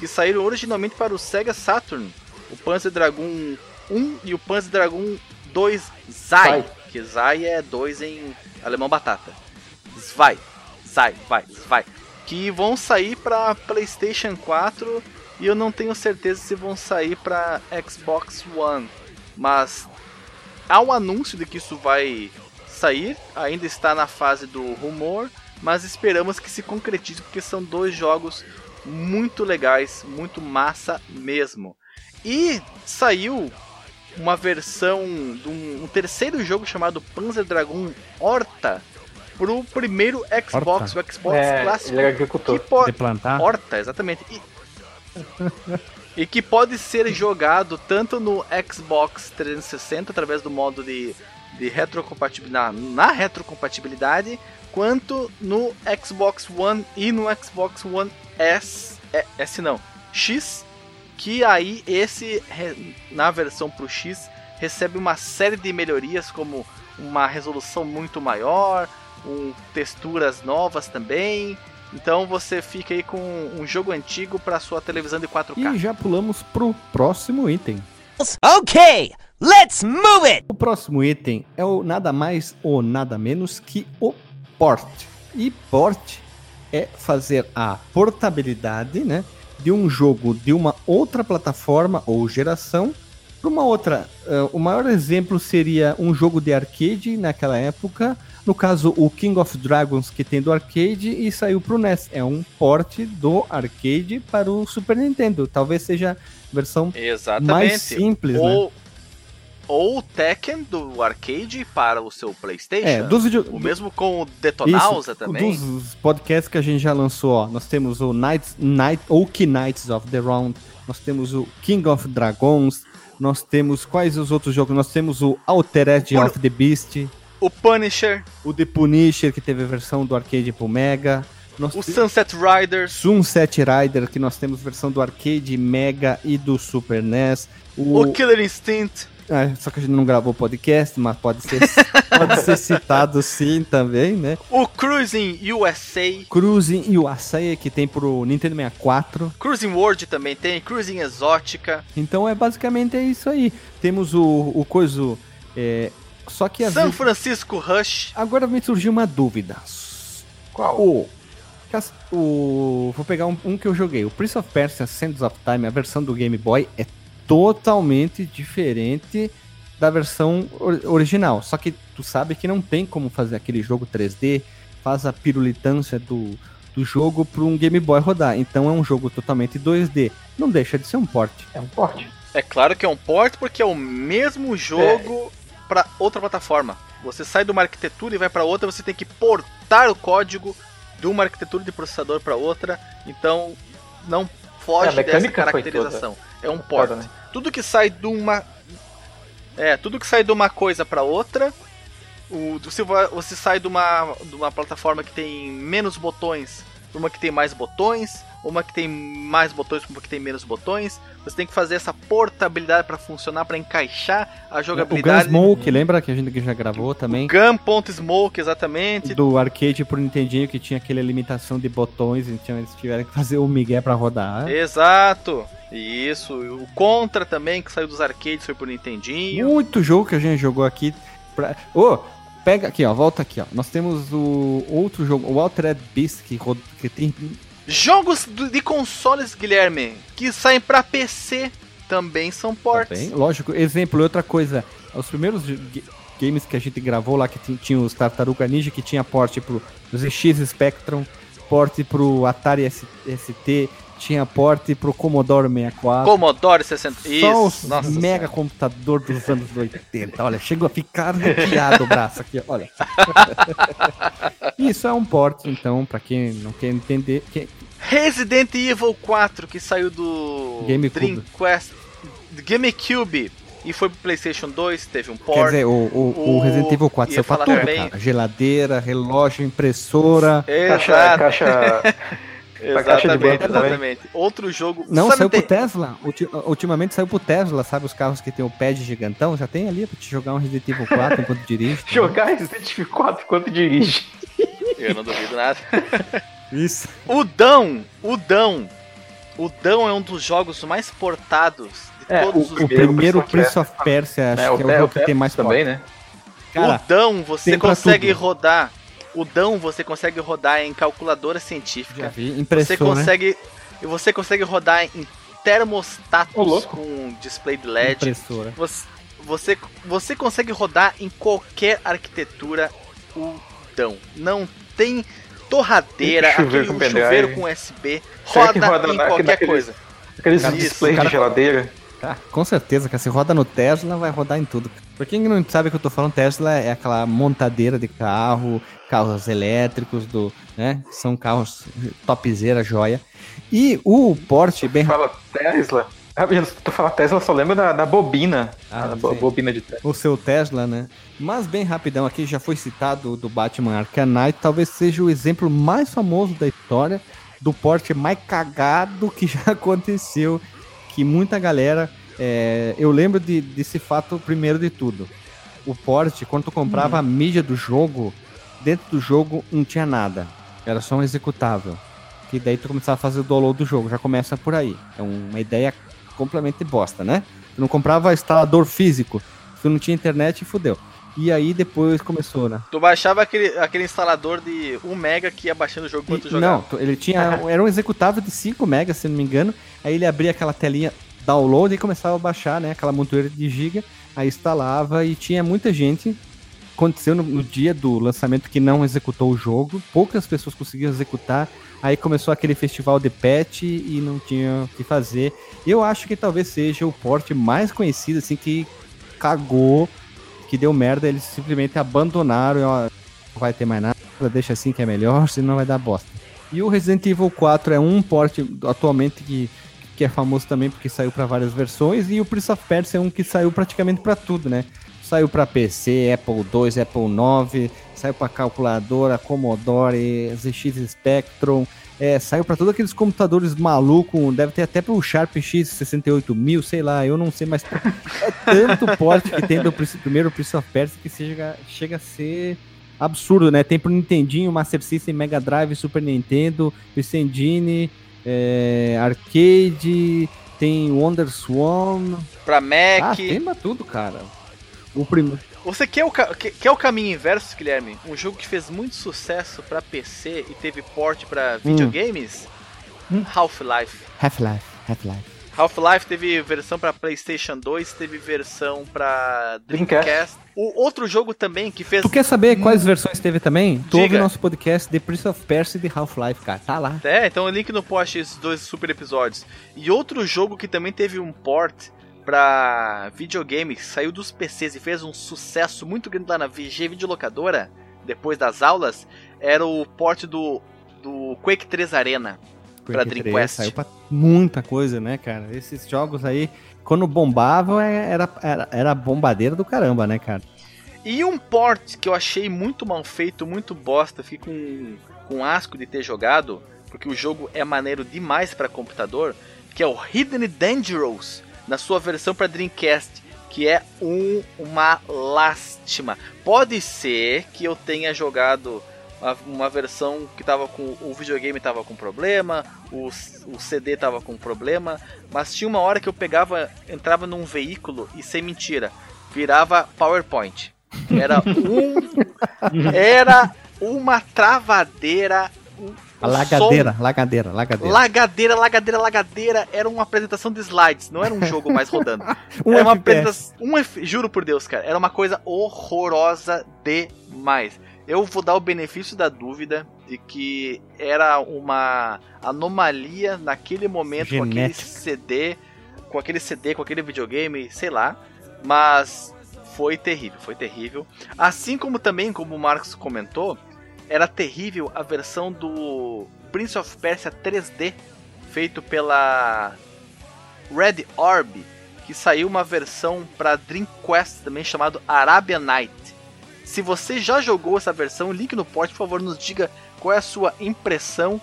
que saíram originalmente para o Sega Saturn o Panzer Dragoon 1 e o Panzer Dragoon 2 Zai, que Zai é 2 em alemão batata. Zwei, Zai, vai, Zwei, que vão sair para PlayStation 4 e eu não tenho certeza se vão sair para Xbox One, mas há um anúncio de que isso vai sair, ainda está na fase do rumor, mas esperamos que se concretize porque são dois jogos muito legais, muito massa mesmo. E saiu uma versão de um, um terceiro jogo chamado Panzer Dragon Horta pro primeiro Xbox, Horta. o Xbox é, clássico. Ele é agricultor. Que pode... De plantar? Horta, exatamente. E... e que pode ser jogado tanto no Xbox 360 através do modo de, de retrocompatibilidade na, na retrocompatibilidade, quanto no Xbox One e no Xbox One S, é, S não, X Que aí esse na versão pro X recebe uma série de melhorias como uma resolução muito maior, um, texturas novas também. Então você fica aí com um jogo antigo para sua televisão de 4K. E já pulamos pro próximo item. Okay, let's move it! O próximo item é o nada mais ou nada menos que o port. E port é fazer a portabilidade, né, de um jogo de uma outra plataforma ou geração para uma outra. Ah, o maior exemplo seria um jogo de arcade naquela época. No caso, o King of Dragons que tem do arcade e saiu pro NES. É um port do arcade para o Super Nintendo. Talvez seja a versão Exatamente. mais simples, né? ou, ou o Tekken do arcade para o seu PlayStation. É, dos vídeos. O mesmo com o Detonausa Isso, também. Dos podcasts que a gente já lançou, ó, nós temos o Knights, Night, Oak Knights of the Round, nós temos o King of Dragons, nós temos quais os outros jogos? Nós temos o Altered Por- of the Beast, O Punisher, o The Punisher, que teve a versão do arcade pro Mega, nós o te- Sunset Riders, Sunset Rider, que nós temos versão do arcade Mega e do Super NES, o, o, Killer Instinct, ah, só que a gente não gravou podcast, mas pode ser, (laughs) pode ser citado sim também, né? o Cruising USA, Cruising USA, que tem pro Nintendo 64. Cruising World também tem, Cruising Exótica, Então é basicamente é isso aí. Temos o, o coisa. É, só que às São vezes- Francisco Rush, agora me surgiu uma dúvida. Qual? O, o vou pegar um, um que eu joguei. O Prince of Persia: Sands of Time, a versão do Game Boy é totalmente diferente da versão or- original. Só que tu sabe que não tem como fazer aquele jogo 3D, faz a pirulitância do, do jogo para um Game Boy rodar. Então é um jogo totalmente 2D. Não deixa de ser um port. É um porte. É claro que é um port porque é o mesmo jogo para outra plataforma. Você sai de uma arquitetura e vai para outra, você tem que portar o código de uma arquitetura de processador para outra. Então não É, foge a dessa caracterização. É um port. né? Tudo que sai de uma é, tudo que sai de uma coisa para outra, o, você, você sai de uma, de uma plataforma que tem menos botões pra uma que tem mais botões, uma que tem mais botões uma que tem menos botões. Você tem que fazer essa portabilidade para funcionar, para encaixar a O jogabilidade. Gunsmoke, lembra que a gente já gravou também? Gun.smoke, exatamente. Do arcade pro Nintendinho que tinha aquela limitação de botões, então eles tiveram que fazer o Miguel pra rodar. Exato. Isso. O Contra também, que saiu dos arcades, foi pro Nintendinho. Muito jogo que a gente jogou aqui. Pra... Ô, pega aqui, ó, volta aqui, ó. Nós temos o outro jogo, o Altered Beast, que, que tem Jogos de consoles, Guilherme, que saem pra PC também são ports. também. Lógico, exemplo, outra coisa. Os primeiros ga- games que a gente gravou lá, que ti- tinha os Tartaruga Ninja, que tinha porte pro ZX Spectrum, porte pro Atari ST, tinha porte pro Commodore 64. Commodore 60. Só Isso. os Nossa mega Senhora. computador dos anos 80. Olha, chegou a ficar arrepiado o braço aqui, olha. (laughs) Isso é um port, então, pra quem não quer entender. que- Resident Evil 4, que saiu do GameCube. Dreamcast, do GameCube e foi pro PlayStation 2, teve um Quer port. dizer, o, o, o Resident Evil 4 ia saiu pra falar tudo, também- cara. Geladeira, relógio, impressora. Caixa, Exato, caixa. (laughs) caixa de exatamente, também. exatamente. Outro jogo. Não, sabe saiu pro tem- Tesla. Ulti- Ultimamente saiu pro Tesla, sabe? Os carros que tem o pad gigantão. Já tem ali pra te jogar um Resident Evil 4 enquanto dirige. (laughs) Jogar Resident Evil 4 enquanto dirige. Eu não duvido nada. (laughs) Isso. O Dão, o Dão. O Dão é um dos jogos mais portados de É, todos o- os O Primeiro primeiro Prince of Persia, acho É, que é o jogo que tem mais também, port. né? Cara, o Dão você consegue tudo. rodar. O Dão você consegue rodar em calculadora já científica. vi. Você Impressora, né? consegue, você consegue rodar em termostatos louco. com display de LED. Impressora. Você, você, você consegue rodar em qualquer arquitetura o Dão. Não tem torradeira, chuveiro aquele com chuveiro com USB. Roda roda em qualquer naqueles- coisa. Aqueles Cara, displays cara- de geladeira. Ah, com certeza, que se roda no Tesla, vai rodar em tudo. Pra quem não sabe o que eu tô falando, Tesla é aquela montadeira de carro, carros elétricos, do, né? São carros topzera, joia. E o Porsche, bem Fala Tesla. Ah, tô falando Tesla, eu só lembro da, da bobina. Ah, a bo- bobina de Tesla. o seu Tesla, né? Mas bem rapidão aqui, já foi citado do Batman Arkham Knight, talvez seja o exemplo mais famoso da história do porte mais cagado que (laughs) já aconteceu, que muita galera. é, eu lembro de, desse fato primeiro de tudo. O port, quando tu comprava a mídia do jogo, dentro do jogo não tinha nada. Era só um executável. Que daí tu começava a fazer o download do jogo. Já começa por aí. É uma ideia completamente bosta, né? Tu não comprava instalador físico. Tu não tinha internet, fudeu. E aí depois começou, né? Tu baixava aquele, aquele instalador de 1 mega que ia baixando o jogo enquanto E- jogava. Não, ele tinha. (laughs) Era um executável de 5 megas, se não me engano. Aí ele abria aquela telinha download e começava a baixar, né? Aquela montoeira de giga. Aí instalava e tinha muita gente. Aconteceu no, no dia do lançamento que não executou o jogo. Poucas pessoas conseguiram executar. Aí começou aquele festival de patch e não tinha o que fazer. Eu acho que talvez seja o porte mais conhecido, assim, que cagou, que deu merda. Eles simplesmente abandonaram. ó, Não vai ter mais nada, deixa assim que é melhor, (laughs) senão vai dar bosta. E o Resident Evil 4 é um porte atualmente que, que é famoso também porque saiu para várias versões. E o Prince of Persia é um que saiu praticamente para tudo, né? Saiu para PC, Apple II, Apple 9, saiu para calculadora, Commodore, ZX Spectrum. É, saiu para todos aqueles computadores malucos, deve ter até pro Sharp X68000, sei lá, eu não sei, mas é tanto (laughs) porte que tem do primeiro Prince of Persia que chega, chega a ser absurdo, né? Tem pro Nintendinho, Master System, Mega Drive, Super Nintendo, PC Engine, é, Arcade, tem Wonder Swan. Pra Ah, Mac. tem pra tudo, cara. O primeiro. Você quer o, quer o caminho inverso, Guilherme? Um jogo que fez muito sucesso pra PC e teve port pra videogames? Half-Life. Half-Life, Half-Life. Half-Life teve versão pra PlayStation 2, teve versão pra Dreamcast. Dreamcast. O outro jogo também que fez. Tu quer saber quais versões teve também? Tu ouve nosso podcast The Prince of Persia e The Half-Life, cara. Tá lá. É, então o link no post esses dois super episódios. E outro jogo que também teve um port pra videogame, que saiu dos PCs e fez um sucesso muito grande lá na VG Videolocadora, depois das aulas, era o port do, do Quake 3 Arena. 3 Dreamcast. Saiu pra muita coisa, né, cara? Esses jogos aí, quando bombavam, é- era, era, era bombadeira do caramba, né, cara? E um port que eu achei muito mal feito, muito bosta, fiquei com, com asco de ter jogado, porque o jogo é maneiro demais para computador, que é o Hidden Dangerous, na sua versão para Dreamcast, que é um, uma lástima. Pode ser que eu tenha jogado uma versão que tava com o videogame tava com problema, o, o CD tava com problema, mas tinha uma hora que eu pegava, entrava num veículo e sem mentira, virava PowerPoint. Era um (laughs) era uma travadeira, A lagadeira, lagadeira, som- lagadeira. lagadeira, lagadeira, lagadeira, era uma apresentação de slides, não era um jogo mais rodando. (laughs) Um era uma apresentação, um F- juro por Deus, cara, era uma coisa horrorosa demais. Eu vou dar o benefício da dúvida de que era uma anomalia naquele momento com aquele Genética. CD, com aquele CD, com aquele videogame, sei lá, mas foi terrível, foi terrível. Assim como também, como o Marcos comentou, era terrível a versão do Prince of Persia 3D feito pela Red Orb, que saiu uma versão para Dreamcast também chamado Arabian Night. Se você já jogou essa versão, link no post, por favor, nos diga qual é a sua impressão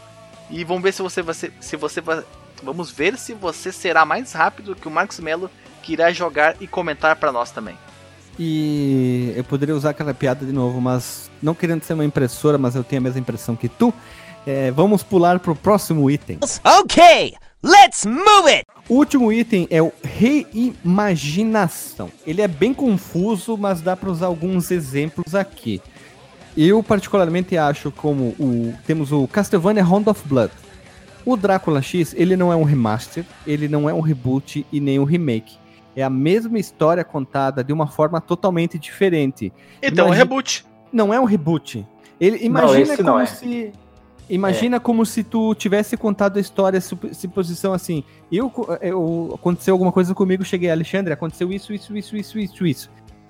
e vamos ver se você vai ser- se você vai vamos ver se você será mais rápido que o Marcos Melo que irá jogar e comentar para nós também. E eu poderia usar aquela piada de novo, mas não querendo ser uma impressora, mas eu tenho a mesma impressão que tu. É, vamos pular pro próximo item. Okay, let's move it! O último item é o reimaginação. Ele é bem confuso, mas dá para usar alguns exemplos aqui. Eu particularmente acho como o temos o Castlevania Round of Blood. O Drácula X, ele não é um remaster, ele não é um reboot e nem um remake. É a mesma história contada de uma forma totalmente diferente. Então, Imagina- reboot. Não é um reboot. Ele imagina esse como não é. se imagina como se tu tivesse contado a história sup- se posição assim. Eu, eu aconteceu alguma coisa comigo, cheguei Alexandre, aconteceu isso, isso, isso, isso, isso, isso.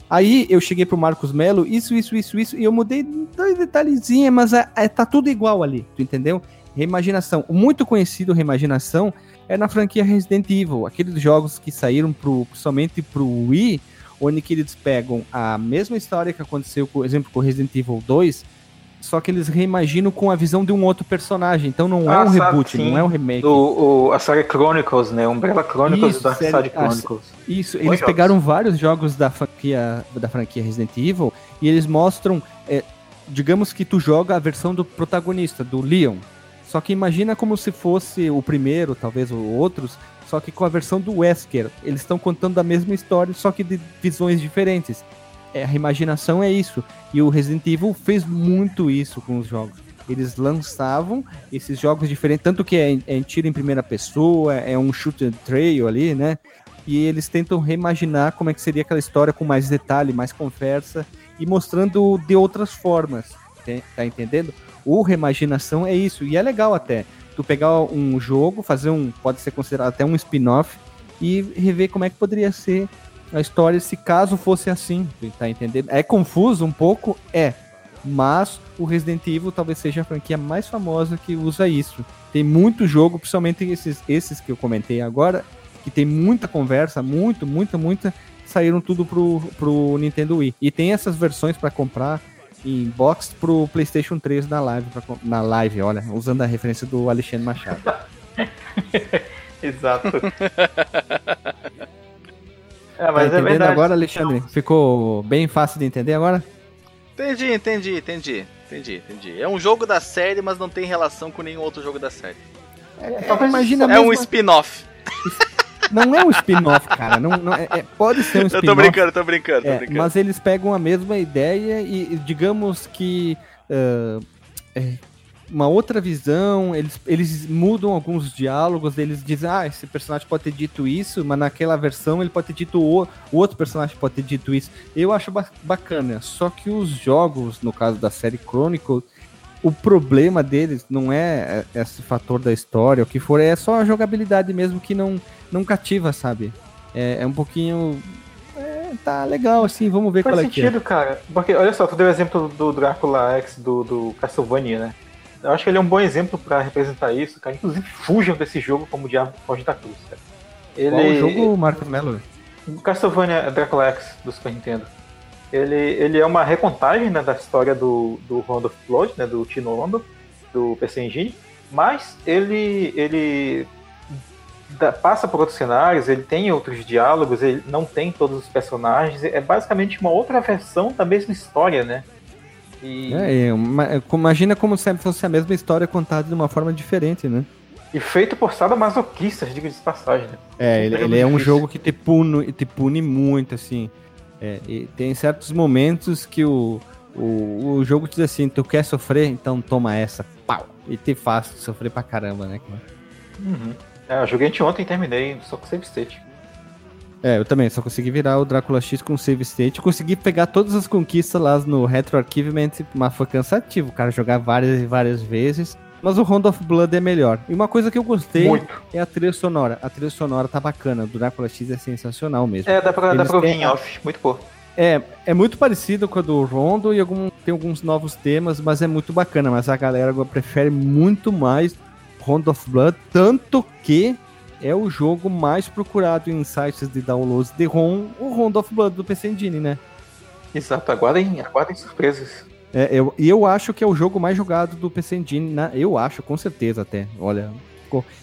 Aí eu cheguei pro Marcos Melo, isso, isso, isso, isso, e eu mudei dois detalhezinhos, mas é, é- tá tudo igual ali, tu entendeu? Reimaginação. O muito conhecido Reimaginação é na franquia Resident Evil, aqueles jogos que saíram pro, somente pro Wii, onde que eles pegam a mesma história que aconteceu, por exemplo, com Resident Evil 2, só que eles reimaginam com a visão de um outro personagem. Então não é Ah, um sabe, reboot, não é um remake. Do, o, a série Chronicles, né? Umbrella Chronicles Isso, e Dark série- Side a- Chronicles. Isso, Bons eles jogos. pegaram vários jogos da franquia, da franquia Resident Evil e eles mostram, é, digamos que tu joga a versão do protagonista, do Leon. Só que imagina como se fosse o primeiro, talvez ou outros, só que com a versão do Wesker. Eles estão contando a mesma história, só que de visões diferentes. É, a imaginação é isso. E o Resident Evil fez muito isso com os jogos. Eles lançavam esses jogos diferentes, tanto que é, é tiro em primeira pessoa, é um shoot and trail ali, né? e eles tentam reimaginar como é que seria aquela história com mais detalhe, mais conversa e mostrando de outras formas. Tá entendendo? O reimaginação é isso, e é legal até. Tu pegar um jogo, fazer um, pode ser considerado até um spin-off e rever como é que poderia ser a história se caso fosse assim, tá entendendo? É confuso um pouco, é, mas o Resident Evil talvez seja a franquia mais famosa que usa isso. Tem muito jogo, principalmente esses, esses que eu comentei agora, que tem muita conversa, muito, muita, muita, saíram tudo pro, pro Nintendo Wii. E tem essas versões para comprar em box pro PlayStation 3 na live, pra na live, olha, usando a referência do Alexandre Machado. (laughs) Exato. (laughs) é, Tá mas é entendendo verdade. agora, Alexandre? Ficou bem fácil de entender agora? Entendi, entendi, entendi, entendi, entendi. É um jogo da série, mas não tem relação com nenhum outro jogo da série. talvez imagina É um spin-off. (laughs) Não é um spin-off, cara. Não, não- é- é- pode ser um Eu spin-off. tô brincando, tô brincando, tô É, brincando. mas eles pegam a mesma ideia e, digamos que é, uma outra visão, eles, eles mudam alguns diálogos, eles dizem, ah, esse personagem pode ter dito isso, mas naquela versão ele pode ter dito o, o outro personagem pode ter dito isso. Eu acho ba- bacana, só que os jogos, no caso da série Chronicles, o problema deles não é é, esse fator da história, o que for, é só a jogabilidade mesmo que não, não cativa, sabe? É, é um pouquinho. é, tá legal, assim, vamos ver Faz qual é que é. sentido, cara. Porque, olha só, tu deu o exemplo do Drácula X do, do Castlevania, né? Eu acho que ele é um bom exemplo pra representar isso, cara. Inclusive, fujam desse jogo como o Diabo Foge da Cruz, cara. Ele, Qual o jogo, Marcos Mello? O Castlevania Drácula X do Super Nintendo. Ele, ele é uma recontagem né, da história do, do of Blood, né, do Tino Rondo, do PC Engine, mas ele, ele dá- passa por outros cenários, ele tem outros diálogos, ele não tem todos os personagens, é basicamente uma outra versão da mesma história, né? E, É, imagina como se fosse a mesma história contada de uma forma diferente, né? e feito por sadomasoquistas, diga de passagem, né? É, ele, É ele é um jogo que te pune, te pune muito, assim. É, e tem certos momentos que o, o, o jogo te diz assim, tu quer sofrer? Então toma essa, pau. E te faz sofrer pra caramba, né? Uhum. É, eu joguei anteontem e terminei, só com save state. É, eu também, só consegui virar o Drácula X com save state. Consegui pegar todas as conquistas lá no Retro Archivement, mas foi cansativo, cara, jogar várias e várias vezes. Mas o Round of Blood é melhor. E uma coisa que eu gostei Muito. é a trilha sonora. A trilha sonora tá bacana, do Drácula X é sensacional mesmo. É, dá pra, dá Eles pra ouvir em off, muito boa. É, é muito parecido com a do Rondo e algum, tem alguns novos temas, mas é muito bacana. Mas a galera agora prefere muito mais Round of Blood, tanto que é o jogo mais procurado em sites de downloads de ROM, o Round of Blood do PC Engine, né? Exato, aguardem, aguardem surpresas. É, eu, e eu acho que é o jogo mais jogado do PC Engine, na, eu acho, com certeza até. Olha,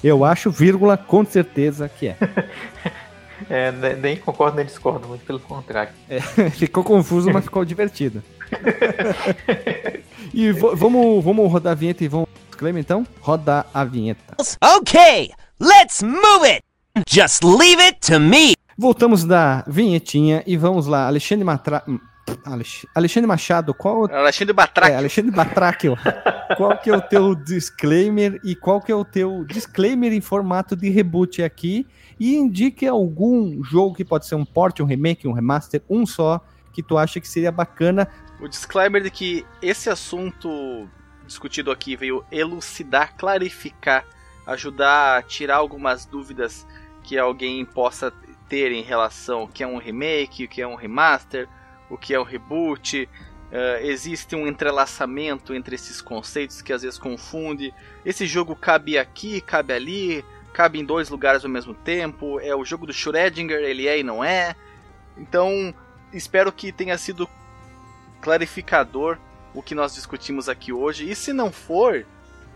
eu acho, vírgula, com certeza que é. (laughs) É, ne- nem concordo nem discordo, muito pelo contrário. (laughs) ficou confuso, mas ficou divertido. (laughs) e vamos, vamos rodar a vinheta e vamos disclaimer então? Rodar a vinheta. Okay, let's move it! Just leave it to me! Voltamos da vinhetinha e vamos lá. Alexandre Matra... hum, Alex- Alexandre Machado, qual Alexandre Batrac. é, Alexandre Batraquio, qual que é o teu disclaimer e qual que é o teu disclaimer em formato de reboot aqui e indique algum jogo que pode ser um port, um remake, um remaster, um só, que tu acha que seria bacana O disclaimer de que esse assunto discutido aqui veio elucidar, clarificar, ajudar a tirar algumas dúvidas que alguém possa ter em relação ao que é um remake, o que é um remaster, o que é um reboot. eh, existe um entrelaçamento entre esses conceitos que às vezes confunde. Esse jogo cabe aqui, cabe ali, cabe em dois lugares ao mesmo tempo. É o jogo do Schrödinger, ele é e não é. Então, espero que tenha sido clarificador o que nós discutimos aqui hoje. E se não for,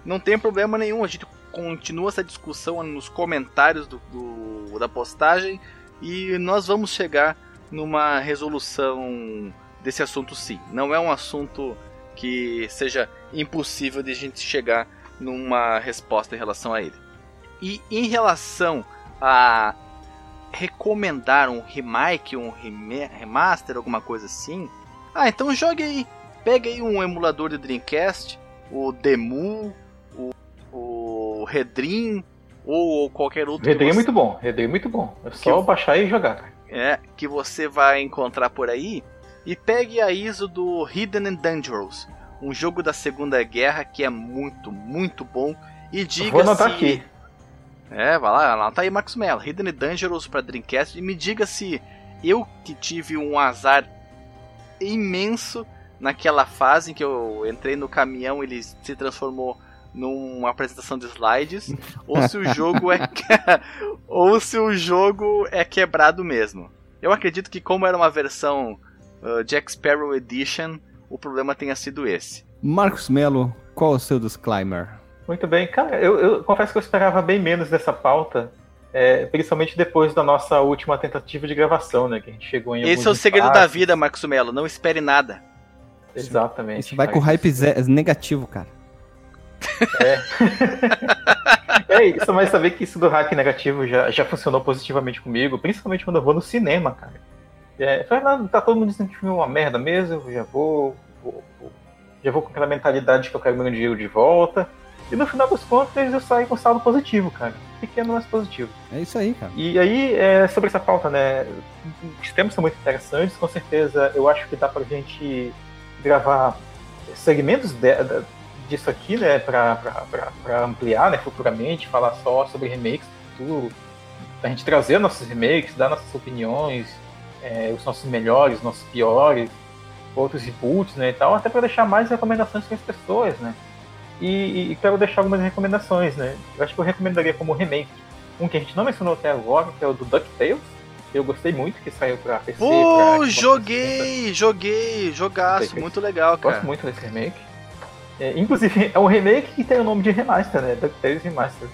não tem problema nenhum. A gente continua essa discussão nos comentários do, do da postagem e nós vamos chegar numa resolução desse assunto sim. Não é um assunto que seja impossível de a gente chegar numa resposta em relação a ele. E em relação a recomendar um remake, um remaster, alguma coisa assim, ah, então jogue aí. Pega aí um emulador de Dreamcast, o Demu, o, o Redrim ou qualquer outro. Redrim é você... muito bom, Redrim é muito bom. É só que... baixar e jogar, cara. É, que você vai encontrar por aí. E pegue a ISO do Hidden and Dangerous, um jogo da Segunda Guerra que é muito, muito bom. E diga Vou anotar se... aqui. É, vai lá, anota aí Max Mello, Hidden and Dangerous para Dreamcast e me diga se eu que tive um azar imenso naquela fase em que eu entrei no caminhão, ele se transformou numa apresentação de slides, ou se o (laughs) jogo é (laughs) ou se o jogo é quebrado mesmo. Eu acredito que como era uma versão uh, Jack Sparrow Edition, o problema tenha sido esse. Marcos Melo, qual o seu disclaimer? Muito bem, cara, eu, eu confesso que eu esperava bem menos dessa pauta, é, principalmente depois da nossa última tentativa de gravação, né? Que a gente chegou em Esse é o segredo da vida, Marcos Melo, não espere nada. Exatamente. Isso vai com hype negativo, cara. É. (laughs) é isso, mas saber que isso do hack negativo já, já funcionou positivamente comigo, principalmente quando eu vou no cinema, cara. É, Fernando, tá todo mundo dizendo que o filme é uma merda mesmo, eu já vou, vou, vou, já vou com aquela mentalidade que eu quero meu dinheiro de volta. E no final das contas eu saio com saldo positivo, cara. Pequeno, mas positivo. É isso aí, cara. E aí, é, sobre essa pauta, né? Os temas são muito interessantes, com certeza eu acho que dá pra gente gravar segmentos de, de, disso aqui, né, pra, ampliar, né, futuramente, falar só sobre remakes do futuro, a gente trazer nossos remakes, dar nossas opiniões, é, os nossos melhores, nossos piores, outros reboots, né, e tal, até para deixar mais recomendações para as pessoas, né. E, e, quero deixar algumas recomendações, né. Eu acho que eu recomendaria como remake um que a gente não mencionou até agora, que é o do DuckTales, eu gostei muito que saiu pra PC. Pô, pra joguei, joguei, jogaço, muito legal, cara. Gosto muito desse remake. É, inclusive, é um remake que tem o nome de remaster, né? DuckTales Remaster.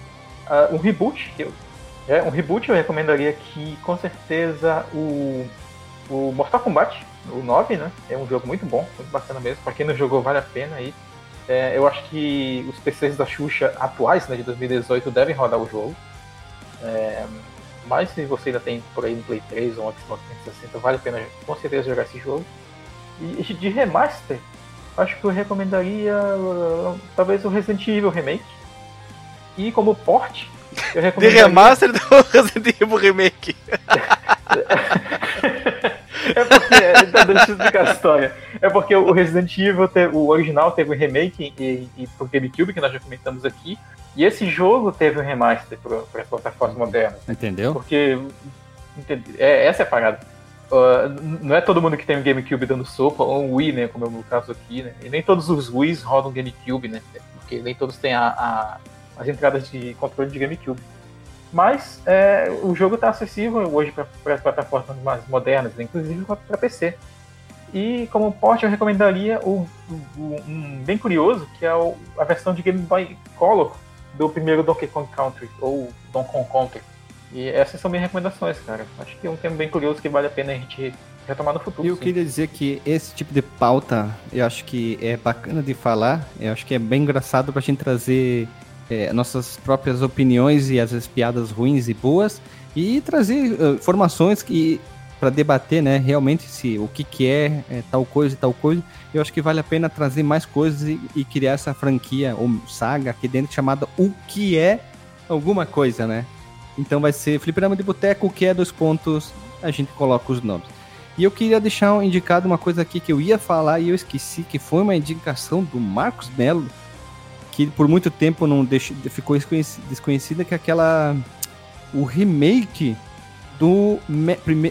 Uh, um reboot, que eu, é, um reboot eu recomendaria que, com certeza, o, o Mortal Kombat, o 9, né? É um jogo muito bom, muito bacana mesmo. Pra quem não jogou, vale a pena aí. É, eu acho que os PCs da Xuxa atuais, né, de 2018, devem rodar o jogo. É, mas se você ainda tem por aí no Play 3 ou um Xbox 360, vale a pena com certeza jogar esse jogo. E de remaster, acho que eu recomendaria talvez o Resident Evil Remake. E como port, eu recomendaria... De remaster do (laughs) Resident Evil Remake. (laughs) é porque, então, deixa eu explicar a história. É porque o Resident Evil, o original teve um remake e, e pro GameCube, que nós já comentamos aqui, e esse jogo teve um remaster para as plataformas modernas. Entendeu? Porque é, essa é a parada. Uh, não é todo mundo que tem um GameCube dando sopa, ou um Wii, né, como é o meu caso aqui, né? E nem todos os Wii's rodam GameCube, né? Porque nem todos têm a, a, as entradas de controle de GameCube. Mas é, o jogo está acessível hoje para as plataformas mais modernas, inclusive para PC. E como porte eu recomendaria o, o, um bem curioso, que é o, a versão de Game Boy Color do primeiro Donkey Kong Country, ou Donkey Kong Country. E essas são minhas recomendações, cara. Acho que é um tema bem curioso que vale a pena a gente retomar no futuro. E eu sim. queria dizer que esse tipo de pauta, eu acho que é bacana de falar, eu acho que é bem engraçado pra gente trazer é, nossas próprias opiniões e às vezes piadas ruins e boas, e trazer uh, informações que para debater, né, realmente se o que, que é, é, tal coisa e tal coisa. Eu acho que vale a pena trazer mais coisas e, e, criar essa franquia ou saga aqui dentro chamada O que é alguma coisa, né? Então vai ser Fliperama de Boteco, o que é dois pontos, a gente coloca os nomes. E eu queria deixar indicado uma coisa aqui que eu ia falar e eu esqueci, que foi uma indicação do Marcos Melo, que por muito tempo não deixou, ficou desconhecida, que é aquela o remake do,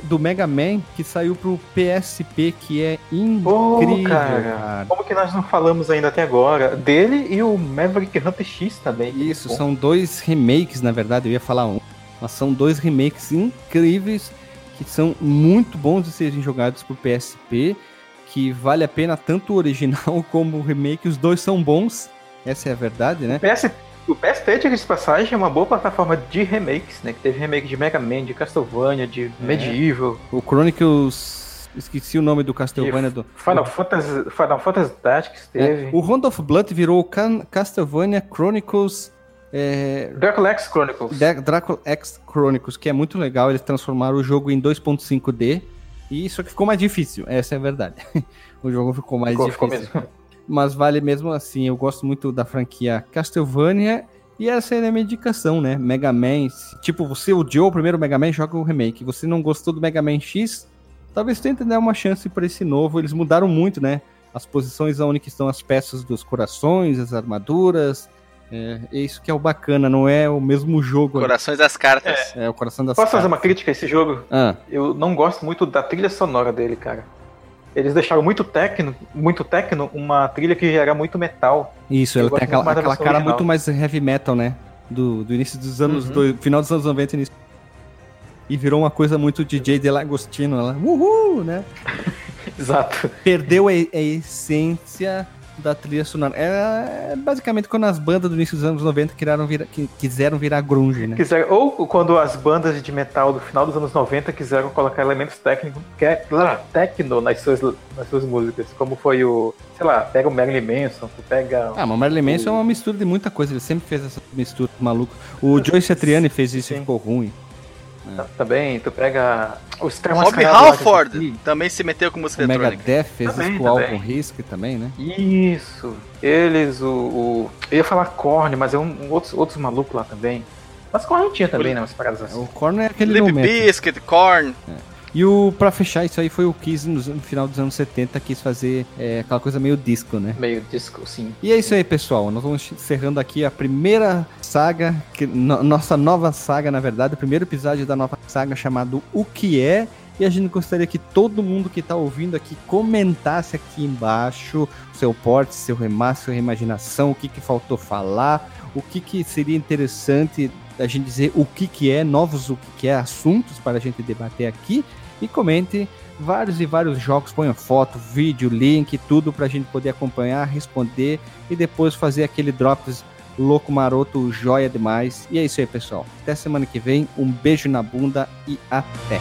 do Mega Man que saiu pro PSP, que é incrível. cara. cara. Como que nós não falamos ainda até agora? Dele e o Maverick Hunter X também. Isso, são dois remakes, na verdade, eu ia falar um. Mas são dois remakes incríveis que são muito bons de serem jogados pro PSP. que vale a pena tanto o original (laughs) como o remake, os dois são bons, essa é a verdade, né? PS, o PS3, diga de passagem, é uma boa plataforma de remakes, né? Que teve remake de Mega Man, de Castlevania, de Medieval, O Chronicles. Esqueci o nome do Castlevania do. Final Fantasy, Final Fantasy Tactics teve. É, o Round of Blood virou Can- Castlevania Chronicles. É, X Chronicles. Da- Dracula X Chronicles, que é muito legal. Eles transformaram o jogo em 2.5D. E isso aqui ficou mais difícil, essa é a verdade. (laughs) o jogo ficou mais Ficou, ficou difícil. mesmo. Mas vale mesmo assim. Eu gosto muito da franquia Castlevania. E essa é a minha indicação, né? Mega Man. se- Tipo, você odiou o primeiro Mega Man, joga o remake. Você não gostou do Mega Man X, talvez tente dar uma chance para esse novo. Eles mudaram muito, né? As posições onde estão as peças dos corações, as armaduras. É, é isso que é o bacana, não é o mesmo jogo. Corações das cartas. É o coração das Posso fazer uma cartas. crítica a esse jogo? Ah, Eu não gosto muito da trilha sonora dele, cara. Eles deixaram muito techno, muito techno, uma trilha que era muito metal. isso, ela tem aquela, aquela cara original. muito mais heavy metal, né? Do, do início dos anos, Uhum. do final dos anos 90 e início. E virou uma coisa muito DJ Delagostino, ela, uhul, né? (laughs) Exato. Perdeu a, a essência da trilha sonora. É, basicamente quando as bandas do início dos anos 90 criaram vira, que, quiseram virar grunge, né? Quiseram, ou quando as bandas de metal do final dos anos 90 quiseram colocar elementos técnicos, que é, techno nas suas, nas suas músicas. Como foi o, sei lá, pega o Marilyn Manson, pega. Ah, mas Marilyn Manson é uma mistura de muita coisa, ele sempre fez essa mistura maluca. O Joe Satriani fez isso e Sim. ficou ruim. Tá- Também, tu pega os Rob Halford também se meteu com música O eletrônica. Megadeth fez Também, isso com o Risk também, né? Isso. Eles, o, o- Eu ia falar Korn, mas é um, um outros, outros malucos lá também. Mas Korn tinha também, né? Umas paradas assim. O Korn é aquele metal. Bizkit, Korn. E o, pra fechar isso aí foi o Kiss no, no final dos anos 70, quis fazer é, aquela coisa meio disco, né? Meio disco, sim. E é isso aí, pessoal. Nós vamos encerrando aqui a primeira saga, que, no- nossa nova saga, na verdade, o primeiro episódio da nova saga chamado O Que É. E a gente gostaria que todo mundo que está ouvindo aqui comentasse aqui embaixo seu porte, seu remaster, sua imaginação, o que, que faltou falar, o que, que seria interessante a gente dizer o que, que é, novos o que, que é, assuntos para a gente debater aqui. E comente vários e vários jogos, ponha foto, vídeo, link, tudo pra gente poder acompanhar, responder e depois fazer aquele drops louco, maroto, joia demais. E é isso aí, pessoal. Até semana que vem. Um beijo na bunda e até.